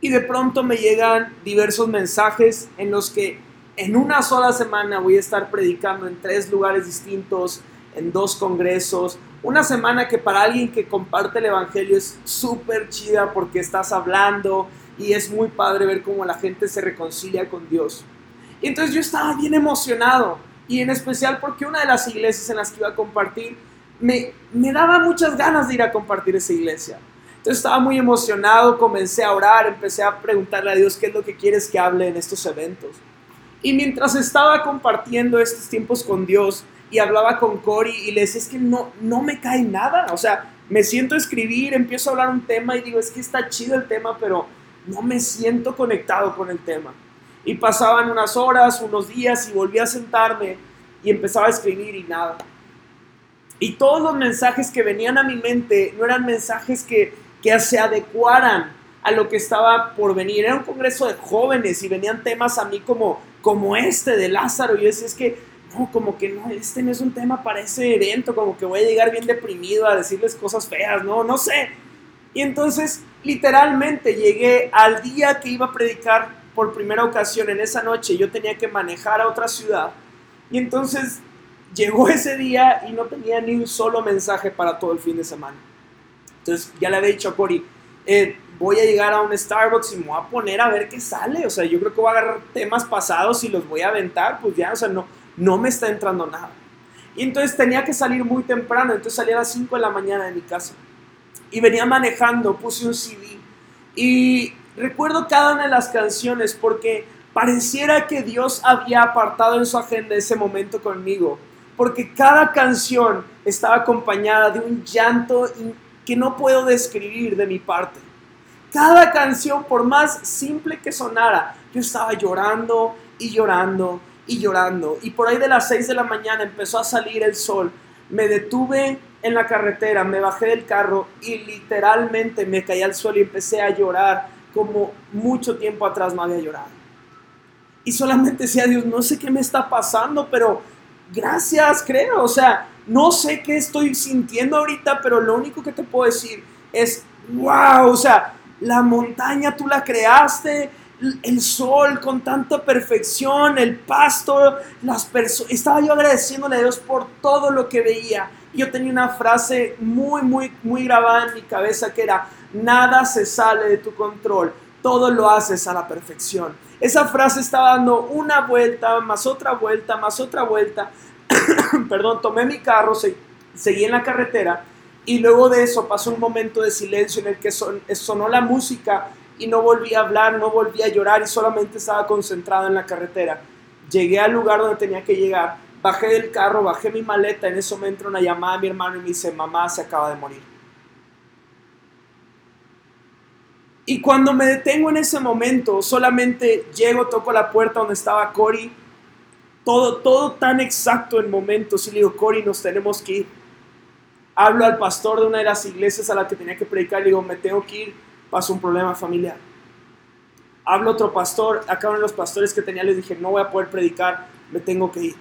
y de pronto me llegan diversos mensajes en los que en una sola semana voy a estar predicando en tres lugares distintos, en dos congresos. Una semana que para alguien que comparte el Evangelio es súper chida porque estás hablando y es muy padre ver cómo la gente se reconcilia con Dios. Y entonces yo estaba bien emocionado y en especial porque una de las iglesias en las que iba a compartir me, me daba muchas ganas de ir a compartir esa iglesia. Entonces estaba muy emocionado, comencé a orar, empecé a preguntarle a Dios qué es lo que quieres que hable en estos eventos. Y mientras estaba compartiendo estos tiempos con Dios y hablaba con Cory y le decía, es que no, no me cae nada. O sea, me siento a escribir, empiezo a hablar un tema y digo, es que está chido el tema, pero no me siento conectado con el tema. Y pasaban unas horas, unos días y volví a sentarme y empezaba a escribir y nada. Y todos los mensajes que venían a mi mente no eran mensajes que, que se adecuaran a lo que estaba por venir. Era un congreso de jóvenes y venían temas a mí como como este de Lázaro. Y yo es que, no, como que no, este no es un tema para ese evento, como que voy a llegar bien deprimido a decirles cosas feas, no, no sé. Y entonces, literalmente, llegué al día que iba a predicar por primera ocasión en esa noche, yo tenía que manejar a otra ciudad. Y entonces llegó [laughs] ese día y no tenía ni un solo mensaje para todo el fin de semana. Entonces ya le había dicho a Cory, eh, voy a llegar a un Starbucks y me voy a poner a ver qué sale. O sea, yo creo que voy a agarrar temas pasados y los voy a aventar, pues ya, o sea, no, no me está entrando nada. Y entonces tenía que salir muy temprano, entonces salía a las 5 de la mañana de mi casa. Y venía manejando, puse un CD. Y recuerdo cada una de las canciones porque pareciera que Dios había apartado en su agenda ese momento conmigo. Porque cada canción estaba acompañada de un llanto que no puedo describir de mi parte. Cada canción, por más simple que sonara, yo estaba llorando y llorando y llorando. Y por ahí de las 6 de la mañana empezó a salir el sol. Me detuve en la carretera, me bajé del carro y literalmente me caí al suelo y empecé a llorar como mucho tiempo atrás no había llorado. Y solamente decía Dios, no sé qué me está pasando, pero gracias, creo. O sea, no sé qué estoy sintiendo ahorita, pero lo único que te puedo decir es, wow, o sea, la montaña tú la creaste, el sol con tanta perfección, el pasto, las personas. Estaba yo agradeciéndole a Dios por todo lo que veía. Yo tenía una frase muy, muy, muy grabada en mi cabeza que era, nada se sale de tu control, todo lo haces a la perfección. Esa frase estaba dando una vuelta, más otra vuelta, más otra vuelta. [coughs] Perdón, tomé mi carro, seguí en la carretera y luego de eso pasó un momento de silencio en el que sonó la música y no volví a hablar, no volví a llorar y solamente estaba concentrado en la carretera. Llegué al lugar donde tenía que llegar, bajé del carro, bajé mi maleta, en eso me entra una llamada a mi hermano y me dice, mamá se acaba de morir. Y cuando me detengo en ese momento, solamente llego, toco la puerta donde estaba Cory, todo, todo tan exacto en momentos, y le digo, Cory, nos tenemos que ir. Hablo al pastor de una de las iglesias a la que tenía que predicar, le digo, me tengo que ir, pasó un problema familiar. Hablo otro pastor, acá los pastores que tenía les dije, no voy a poder predicar, me tengo que ir.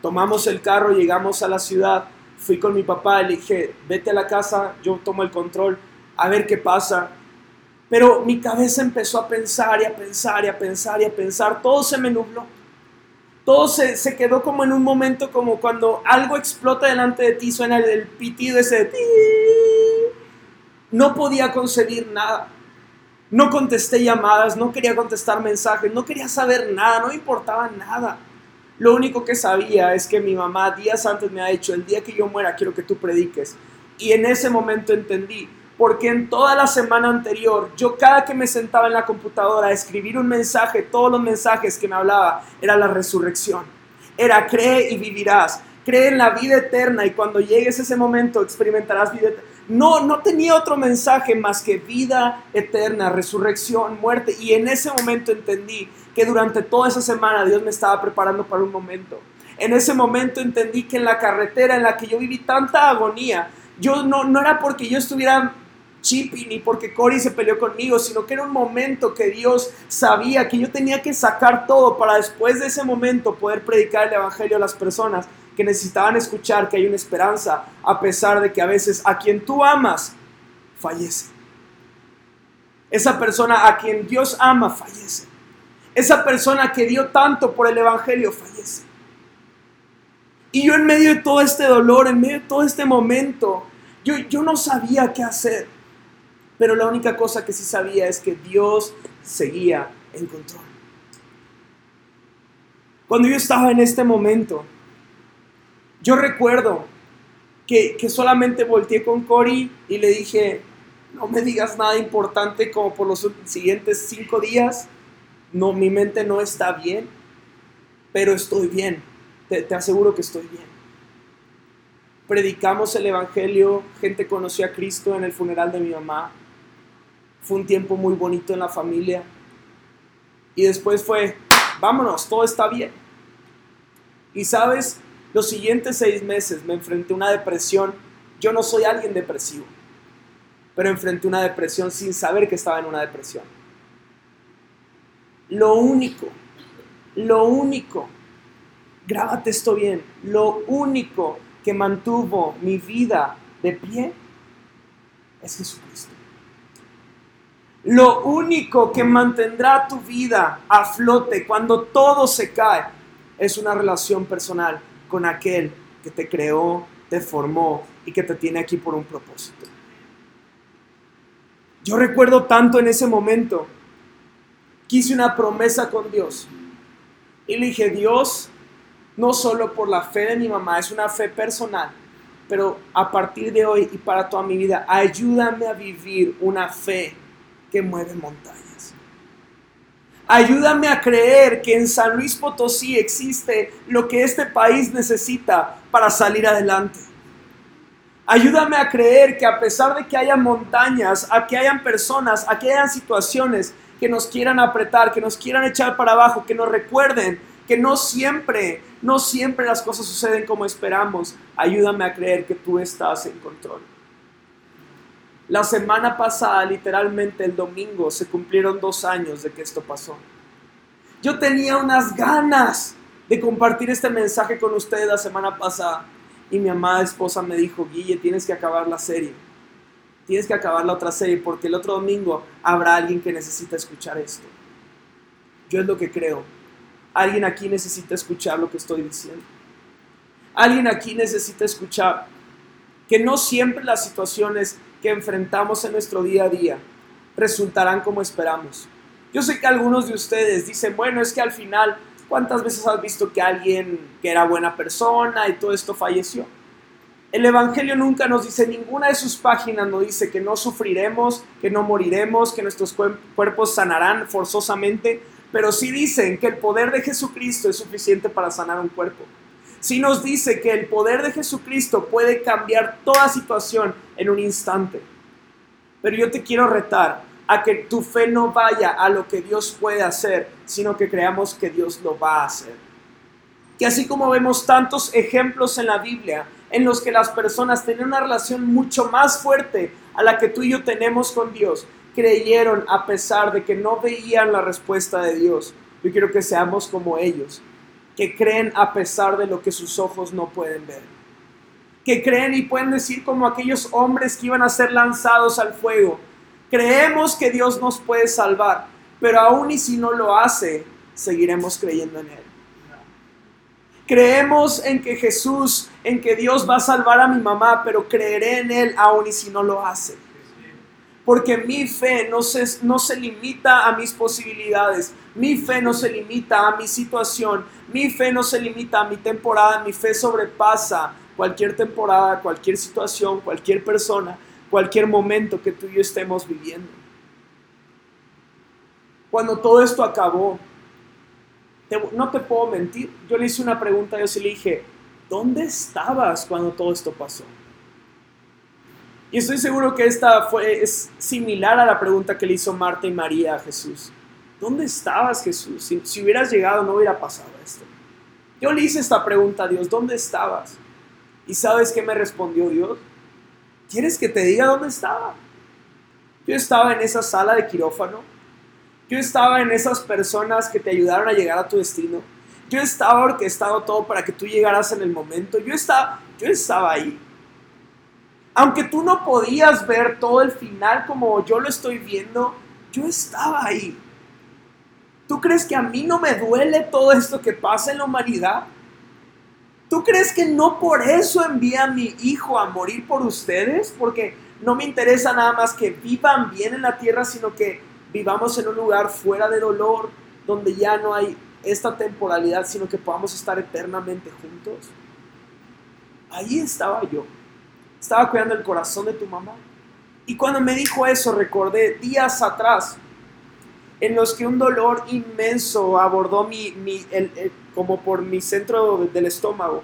Tomamos el carro, llegamos a la ciudad, fui con mi papá, le dije, vete a la casa, yo tomo el control, a ver qué pasa. Pero mi cabeza empezó a pensar y a pensar y a pensar y a pensar, todo se me nubló. Todo se, se quedó como en un momento como cuando algo explota delante de ti, suena el, pitido ese de no podía concebir nada. No contesté llamadas, no quería contestar mensajes, no quería saber nada, no me importaba nada. Lo único que sabía es que mi mamá días antes me ha dicho, el día que yo muera quiero que tú prediques. Y en ese momento entendí, porque en toda la semana anterior, yo cada que me sentaba en la computadora a escribir un mensaje, todos los mensajes que me hablaba, era la resurrección. Era cree y vivirás. Cree en la vida eterna y cuando llegues ese momento experimentarás vida eterna no, no tenía otro mensaje más que vida eterna, resurrección, muerte. Y en ese momento entendí que durante toda esa semana Dios me estaba preparando para un momento. En ese momento entendí que en la carretera en la que yo viví tanta agonía, yo no, no era porque yo estuviera chippy ni porque Cory se peleó conmigo, sino que era un momento que Dios sabía que yo tenía que sacar todo para después de ese momento poder predicar el Evangelio a las personas que necesitaban escuchar que hay una esperanza a pesar de que a veces a quien tú amas fallece. Esa persona a quien Dios ama fallece. Esa persona que dio tanto por el Evangelio fallece. Y yo en medio de todo este dolor, en medio de todo este momento, yo, yo no sabía qué hacer. Pero la única cosa que sí sabía es que Dios seguía en control. Cuando yo estaba en este momento, yo recuerdo que, solamente volteé con Cory y le dije, no me digas nada importante como por los siguientes cinco días. No, mi mente no está bien, pero estoy bien. Te, te aseguro que estoy bien. Predicamos el Evangelio, gente conoció a Cristo en el funeral de mi mamá. Fue un tiempo muy bonito en la familia. Y después fue, vámonos, todo está bien. Y sabes, los siguientes seis meses me enfrenté a una depresión. Yo no soy alguien depresivo, pero enfrenté una depresión sin saber que estaba en una depresión. Lo único, lo único, grábate esto bien, lo único que mantuvo mi vida de pie es Jesucristo. Lo único que mantendrá tu vida a flote cuando todo se cae es una relación personal con aquel que te creó, te formó y que te tiene aquí por un propósito. Yo recuerdo tanto en ese momento que hice una promesa con Dios. Y le dije, Dios, no solo por la fe de mi mamá, es una fe personal, pero a partir de hoy y para toda mi vida, ayúdame a vivir una fe que mueve montañas. Ayúdame a creer que en San Luis Potosí existe lo que este país necesita para salir adelante. Ayúdame a creer que a pesar de que haya montañas, a que hayan personas, a que hayan situaciones que nos quieran apretar, que nos quieran echar para abajo, que nos recuerden que no siempre, no siempre las cosas suceden como esperamos. Ayúdame a creer que tú estás en control. La semana pasada, literalmente el domingo, se cumplieron dos años de que esto pasó. Yo tenía unas ganas de compartir este mensaje con ustedes la semana pasada y mi amada esposa me dijo, Guille, tienes que acabar la serie. Tienes que acabar la otra serie porque el otro domingo habrá alguien que necesita escuchar esto. Yo es lo que creo. Alguien aquí necesita escuchar lo que estoy diciendo. Alguien aquí necesita escuchar que no siempre las situaciones que enfrentamos en nuestro día a día resultarán como esperamos. Yo sé que algunos de ustedes dicen, bueno, es que al final ¿Cuántas veces has visto que alguien que era buena persona y todo esto falleció? El Evangelio nunca nos dice, ninguna de sus páginas nos dice que no sufriremos, que no moriremos, que nuestros cuerpos sanarán forzosamente, pero sí dicen que el poder de Jesucristo es suficiente para sanar un cuerpo. Sí nos dice que el poder de Jesucristo puede cambiar toda situación en un instante. Pero yo te quiero retar a que tu fe no vaya a lo que Dios puede hacer, sino que creamos que Dios lo va a hacer. Que así como vemos tantos ejemplos en la Biblia en los que las personas tenían una relación mucho más fuerte a la que tú y yo tenemos con Dios, creyeron a pesar de que no veían la respuesta de Dios. Yo quiero que seamos como ellos, que creen a pesar de lo que sus ojos no pueden ver. Que creen y pueden decir como aquellos hombres que iban a ser lanzados al fuego, Creemos que Dios nos puede salvar, pero aún y si no lo hace, seguiremos creyendo en Él. Creemos en que Jesús, en que Dios va a salvar a mi mamá, pero creeré en Él aún y si no lo hace. Porque mi fe no se, no se limita a mis posibilidades, mi fe no se limita a mi situación, mi fe no se limita a mi temporada, mi fe sobrepasa cualquier temporada, cualquier situación, cualquier persona cualquier momento que tú y yo estemos viviendo. Cuando todo esto acabó, no te puedo mentir, yo le hice una pregunta a Dios y le dije, ¿dónde estabas cuando todo esto pasó? Y estoy seguro que esta fue, es similar a la pregunta que le hizo Marta y María a Jesús. ¿Dónde estabas, Jesús? Si, hubieras llegado no hubiera pasado esto. Yo le hice esta pregunta a Dios, ¿dónde estabas? ¿Y sabes qué me respondió Dios? ¿Quieres que te diga dónde estaba? Yo estaba en esa sala de quirófano. Yo estaba en esas personas que te ayudaron a llegar a tu destino. Yo estaba orquestado todo para que tú llegaras en el momento. Yo estaba, yo estaba ahí. Aunque tú no podías ver todo el final como yo lo estoy viendo, yo estaba ahí. ¿Tú crees que a mí no me duele todo esto que pasa en la humanidad? ¿Tú crees que no por eso envía a mi hijo a morir por ustedes? Porque no me interesa nada más que vivan bien en la tierra, sino que vivamos en un lugar fuera de dolor, donde ya no hay esta temporalidad, sino que podamos estar eternamente juntos. Ahí estaba yo. Estaba cuidando el corazón de tu mamá. Y cuando me dijo eso, recordé días atrás en los que un dolor inmenso abordó mi, mi como por mi centro del estómago.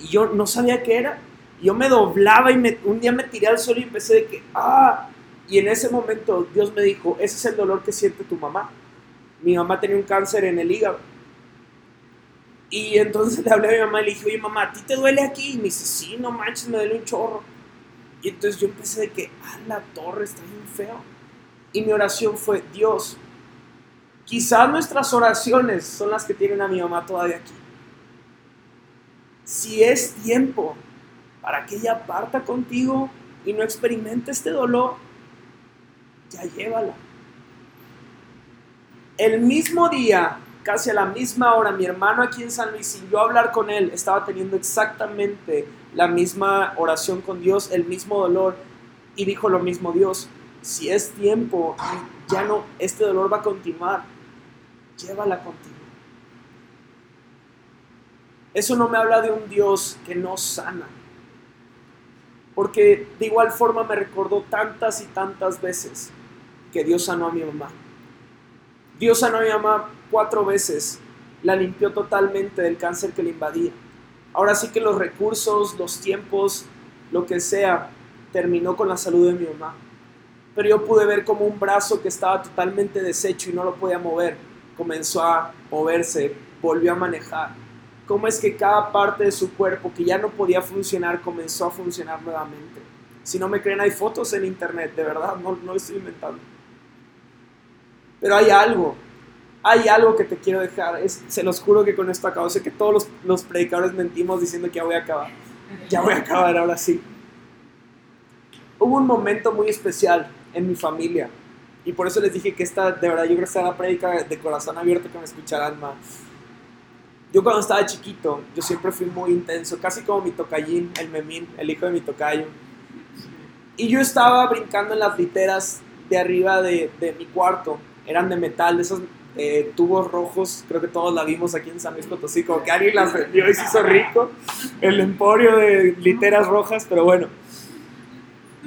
Y yo no sabía qué era. Yo me doblaba y me, un día me tiré al suelo y empecé de que, ah, y en ese momento Dios me dijo, ese es el dolor que siente tu mamá. Mi mamá tenía un cáncer en el hígado. Y entonces le hablé a mi mamá y le dije, oye mamá, ¿a ti te duele aquí? Y me dice, sí, no manches, me duele un chorro. Y entonces yo empecé de que, ah, la torre está bien feo y mi oración fue, Dios, quizás nuestras oraciones son las que tienen a mi mamá todavía aquí. Si es tiempo para que ella parta contigo y no experimente este dolor, ya llévala. El mismo día, casi a la misma hora, mi hermano aquí en San Luis, sin yo hablar con él, estaba teniendo exactamente la misma oración con Dios, el mismo dolor, y dijo lo mismo Dios, si es tiempo ya no, este dolor va a continuar, llévala contigo. Eso no me habla de un Dios que no sana. Porque de igual forma me recordó tantas y tantas veces que Dios sanó a mi mamá. Dios sanó a mi mamá cuatro veces, la limpió totalmente del cáncer que le invadía. Ahora sí que los recursos, los tiempos, lo que sea, terminó con la salud de mi mamá. Pero yo pude ver como un brazo que estaba totalmente deshecho y no lo podía mover, comenzó a moverse, volvió a manejar. Cómo es que cada parte de su cuerpo que ya no podía funcionar comenzó a funcionar nuevamente. Si no me creen, hay fotos en internet, de verdad, no, no estoy inventando. Pero hay algo, hay algo que te quiero dejar. Es, se los juro que con esto acabo. Sé que todos los, los predicadores mentimos diciendo que ya voy a acabar. Ya voy a acabar ahora sí. Hubo un momento muy especial en mi familia. Y por eso les dije que esta, de verdad, yo creo que esta la prédica de corazón abierto que me escucharán más. Yo cuando estaba chiquito, yo siempre fui muy intenso, casi como mi tocallín, el memín, el hijo de mi tocayo. Y yo estaba brincando en las literas de arriba de, de mi cuarto. Eran de metal, de esos eh, tubos rojos, creo que todos la vimos aquí en San Luis Potosí, como que alguien las vendió y se hizo rico. El emporio de literas rojas, pero bueno.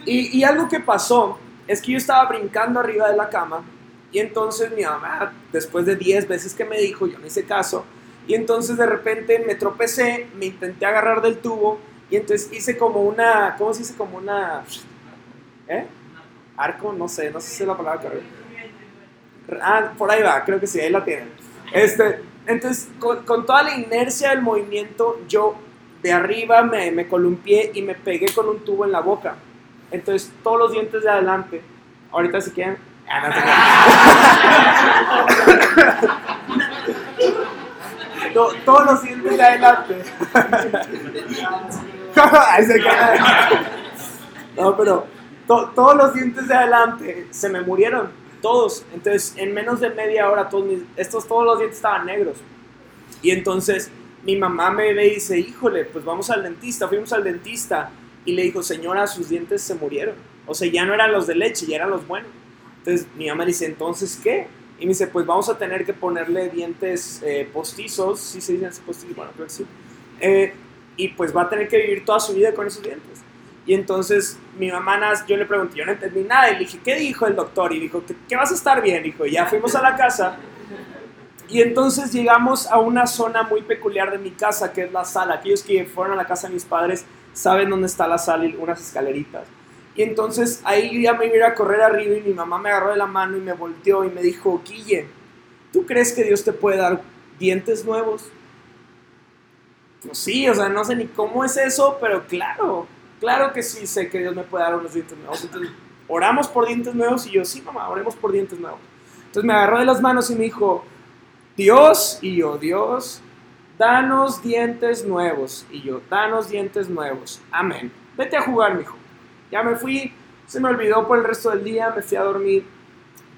Y, y algo que pasó es que yo estaba brincando arriba de la cama y entonces mi mamá, después de 10 veces que me dijo, yo no hice caso, y entonces de repente me tropecé, me intenté agarrar del tubo y entonces hice como una, ¿cómo se dice? Como una... ¿Eh? Arco, no sé, no sé si es la palabra correcta. Ah, por ahí va, creo que sí, ahí la tienen. Este, entonces, con, toda la inercia del movimiento, yo de arriba me, me columpié y me pegué con un tubo en la boca. Entonces, todos los dientes de adelante, ahorita si quieren. [laughs] Ah, todos los dientes de adelante. [laughs] Ahí se queda. no, pero to- todos los dientes de adelante se me murieron. Todos. Entonces, en menos de media hora, todos, estos, todos los dientes estaban negros. Y entonces, mi mamá me ve y dice: Híjole, pues vamos al dentista. Fuimos al dentista y le dijo: Señora, sus dientes se murieron. O sea, ya no eran los de leche, ya eran los buenos. Entonces mi mamá dice, ¿entonces qué? Y me dice, pues vamos a tener que ponerle dientes eh, postizos, ¿sí se dicen postizos? Bueno, creo que sí. Eh, y pues va a tener que vivir toda su vida con esos dientes. Y entonces mi mamá, yo le pregunté, yo no entendí nada, y le dije, ¿qué dijo el doctor? Y dijo, que, vas a estar bien, dijo, y ya fuimos a la casa. Y entonces llegamos a una zona muy peculiar de mi casa, que es la sala. Aquellos que fueron a la casa de mis padres saben dónde está la sala y unas escaleritas. Y entonces ahí ya me iba a correr arriba y mi mamá me agarró de la mano y me volteó y me dijo, Guille, ¿tú crees que Dios te puede dar dientes nuevos? Pues sí, o sea, no sé ni cómo es eso, pero claro, claro que sí sé que Dios me puede dar unos dientes nuevos. Entonces, oramos por dientes nuevos y yo, sí, mamá, oremos por dientes nuevos. Entonces me agarró de las manos y me dijo, Dios, y yo, Dios, danos dientes nuevos. Y yo, danos dientes nuevos. Amén. Vete a jugar, mijo. Ya me fui, se me olvidó por el resto del día, me fui a dormir,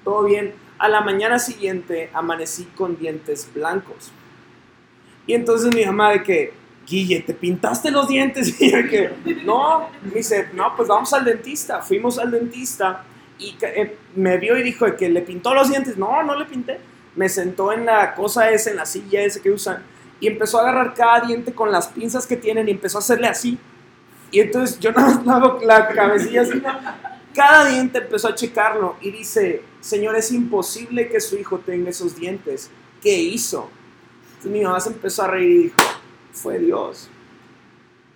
todo bien. A la mañana siguiente amanecí con dientes blancos. Y entonces mi mamá de que, Guille, ¿te pintaste los dientes? [laughs] Y yo que, no, me dice, no, pues vamos al dentista. Fuimos al dentista y eh, me vio y dijo que le pintó los dientes. No, no le pinté. Me sentó en la cosa esa, en la silla esa que usan, y empezó a agarrar cada diente con las pinzas que tienen y empezó a hacerle así. Y entonces yo [laughs] nada más la cabecilla así. Cada diente empezó a checarlo y dice, Señor, es imposible que su hijo tenga esos dientes. ¿Qué hizo? Entonces mi mamá se empezó a reír y dijo, fue Dios.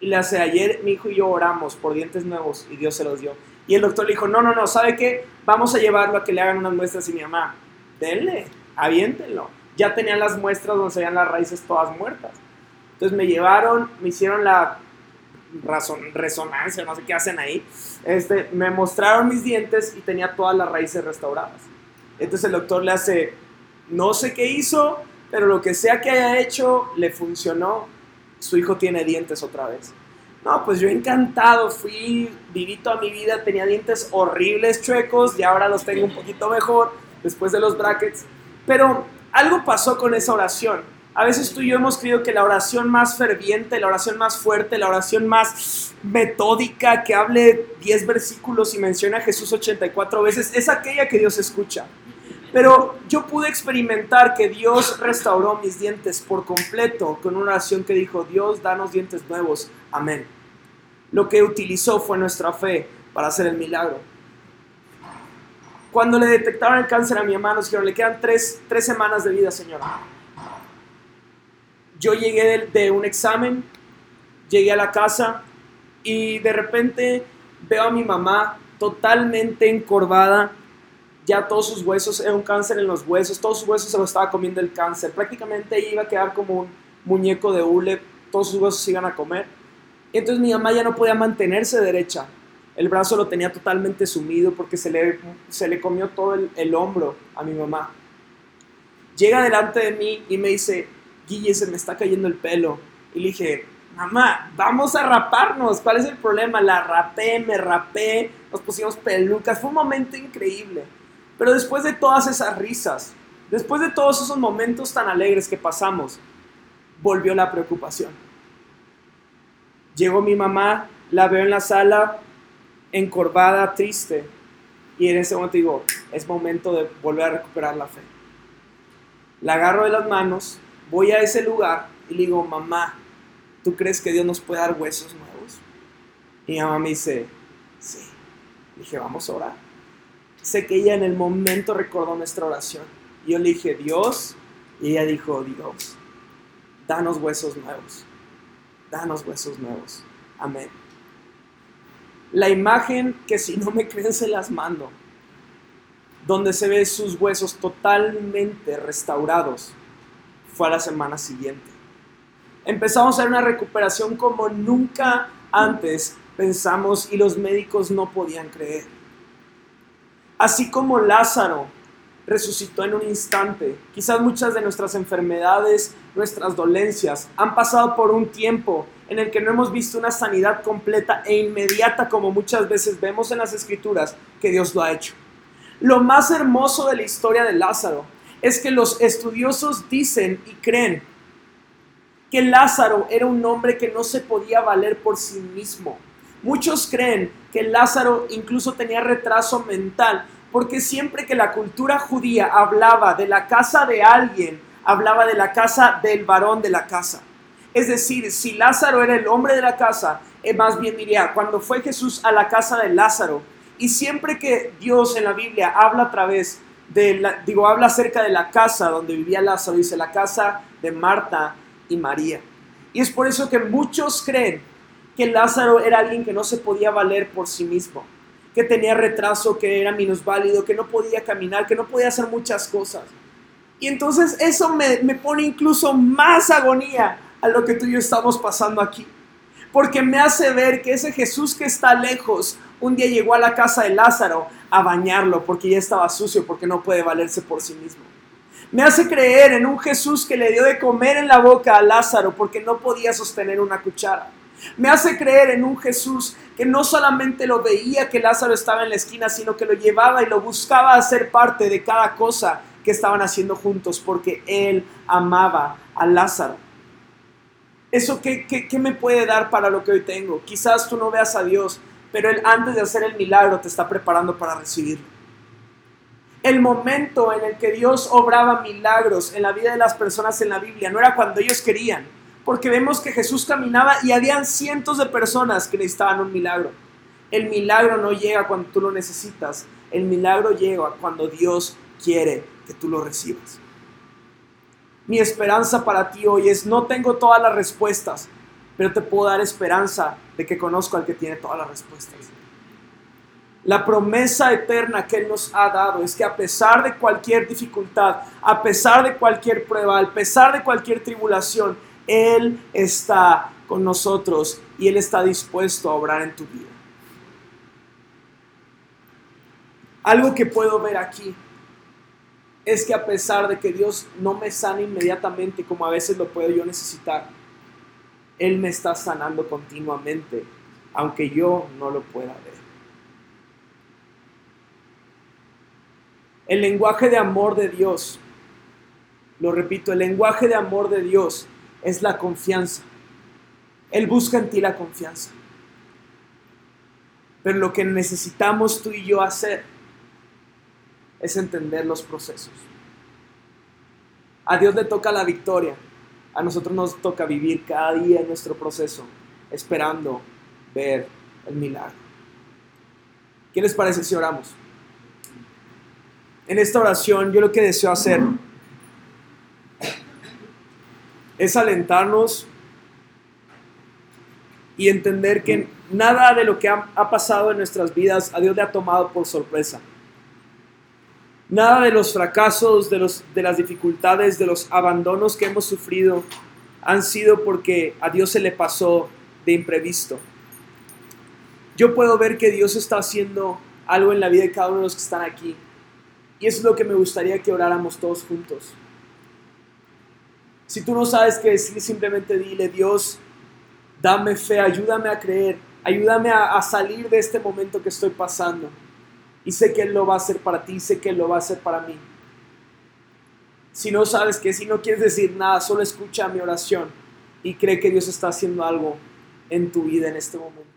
Y le hace, ayer mi hijo y yo oramos por dientes nuevos y Dios se los dio. Y el doctor le dijo, no, no, no, ¿sabe qué? Vamos a llevarlo a que le hagan unas muestras y mi mamá, denle, aviéntenlo. Ya tenían las muestras donde se veían las raíces todas muertas. Entonces me llevaron, me hicieron la razón, resonancia, no sé qué hacen ahí. Este, me mostraron mis dientes y tenía todas las raíces restauradas. Entonces el doctor le hace, no sé qué hizo, pero lo que sea que haya hecho, le funcionó. Su hijo tiene dientes otra vez. No, pues yo encantado, fui, viví toda mi vida, tenía dientes horribles, chuecos, y ahora los tengo un poquito mejor después de los brackets. Pero algo pasó con esa oración. A veces tú y yo hemos creído que la oración más ferviente, la oración más fuerte, la oración más metódica, que hable 10 versículos y menciona a Jesús 84 veces, es aquella que Dios escucha. Pero yo pude experimentar que Dios restauró mis dientes por completo con una oración que dijo, Dios, danos dientes nuevos. Amén. Lo que utilizó fue nuestra fe para hacer el milagro. Cuando le detectaron el cáncer a mi nos dijeron, le quedan tres, tres semanas de vida, señora yo llegué de, un examen, llegué a la casa y de repente veo a mi mamá totalmente encorvada, ya todos sus huesos, era un cáncer en los huesos, todos sus huesos se lo estaba comiendo el cáncer, prácticamente iba a quedar como un muñeco de hule, todos sus huesos se iban a comer. Entonces mi mamá ya no podía mantenerse derecha, el brazo lo tenía totalmente sumido porque se le, se le comió todo el, el hombro a mi mamá. Llega delante de mí y me dice, Guille, se me está cayendo el pelo. Y le dije, mamá, vamos a raparnos, ¿cuál es el problema? La rapé, me rapé, nos pusimos pelucas, fue un momento increíble. Pero después de todas esas risas, después de todos esos momentos tan alegres que pasamos, volvió la preocupación. Llegó mi mamá, la veo en la sala, encorvada, triste, y en ese momento digo, es momento de volver a recuperar la fe. La agarro de las manos voy a ese lugar y le digo, mamá, ¿tú crees que Dios nos puede dar huesos nuevos? Y mi mamá me dice, sí. dije, vamos a orar. Sé que ella en el momento recordó nuestra oración. Yo le dije, Dios, y ella dijo, Dios, danos huesos nuevos. Danos huesos nuevos. Amén. La imagen que si no me creen se las mando, donde se ve sus huesos totalmente restaurados fue a la semana siguiente. Empezamos a ver una recuperación como nunca antes pensamos y los médicos no podían creer. Así como Lázaro resucitó en un instante, quizás muchas de nuestras enfermedades, nuestras dolencias han pasado por un tiempo en el que no hemos visto una sanidad completa e inmediata como muchas veces vemos en las escrituras que Dios lo ha hecho. Lo más hermoso de la historia de Lázaro es que los estudiosos dicen y creen que Lázaro era un hombre que no se podía valer por sí mismo. Muchos creen que Lázaro incluso tenía retraso mental, porque siempre que la cultura judía hablaba de la casa de alguien, hablaba de la casa del varón de la casa. Es decir, si Lázaro era el hombre de la casa, eh, más bien diría, cuando fue Jesús a la casa de Lázaro, y siempre que Dios en la Biblia habla a través digo, habla acerca de la casa donde vivía Lázaro, dice la casa de Marta y María. Y es por eso que muchos creen que Lázaro era alguien que no se podía valer por sí mismo, que tenía retraso, que era minusválido, que no podía caminar, que no podía hacer muchas cosas. Y entonces eso me, me pone incluso más agonía a lo que tú y yo estamos pasando aquí. Porque me hace ver que ese Jesús que está lejos un día llegó a la casa de Lázaro a bañarlo porque ya estaba sucio, porque no puede valerse por sí mismo. Me hace creer en un Jesús que le dio de comer en la boca a Lázaro porque no podía sostener una cuchara. Me hace creer en un Jesús que no solamente lo veía que Lázaro estaba en la esquina, sino que lo llevaba y lo buscaba hacer parte de cada cosa que estaban haciendo juntos porque él amaba a Lázaro. ¿Eso qué, qué, me puede dar para lo que hoy tengo? Quizás tú no veas a Dios, pero Él antes de hacer el milagro te está preparando para recibirlo. El momento en el que Dios obraba milagros en la vida de las personas en la Biblia no era cuando ellos querían, porque vemos que Jesús caminaba y habían cientos de personas que necesitaban un milagro. El milagro no llega cuando tú lo necesitas, el milagro llega cuando Dios quiere que tú lo recibas. Mi esperanza para ti hoy es, no tengo todas las respuestas, pero te puedo dar esperanza de que conozco al que tiene todas las respuestas. La promesa eterna que Él nos ha dado es que a pesar de cualquier dificultad, a pesar de cualquier prueba, a pesar de cualquier tribulación, Él está con nosotros y Él está dispuesto a obrar en tu vida. Algo que puedo ver aquí es que a pesar de que Dios no me sana inmediatamente como a veces lo puedo yo necesitar, él me está sanando continuamente, aunque yo no lo pueda ver. El lenguaje de amor de Dios Lo repito, el lenguaje de amor de Dios es la confianza. Él busca en ti la confianza. Pero lo que necesitamos tú y yo hacer es entender los procesos. A Dios le toca la victoria, a nosotros nos toca vivir cada día en nuestro proceso, esperando ver el milagro. ¿Qué les parece si oramos? En esta oración yo lo que deseo hacer es alentarnos y entender que nada de lo que ha, pasado en nuestras vidas a Dios le ha tomado por sorpresa. Nada de los fracasos, de, los, de las dificultades, de los abandonos que hemos sufrido han sido porque a Dios se le pasó de imprevisto. Yo puedo ver que Dios está haciendo algo en la vida de cada uno de los que están aquí. Y eso es lo que me gustaría que oráramos todos juntos. Si tú no sabes qué decir, simplemente dile, Dios, dame fe, ayúdame a creer, ayúdame a, salir de este momento que estoy pasando. Y sé que Él lo va a hacer para ti, sé que Él lo va a hacer para mí. Si no sabes que, si no quieres decir nada, solo escucha mi oración y cree que Dios está haciendo algo en tu vida en este momento.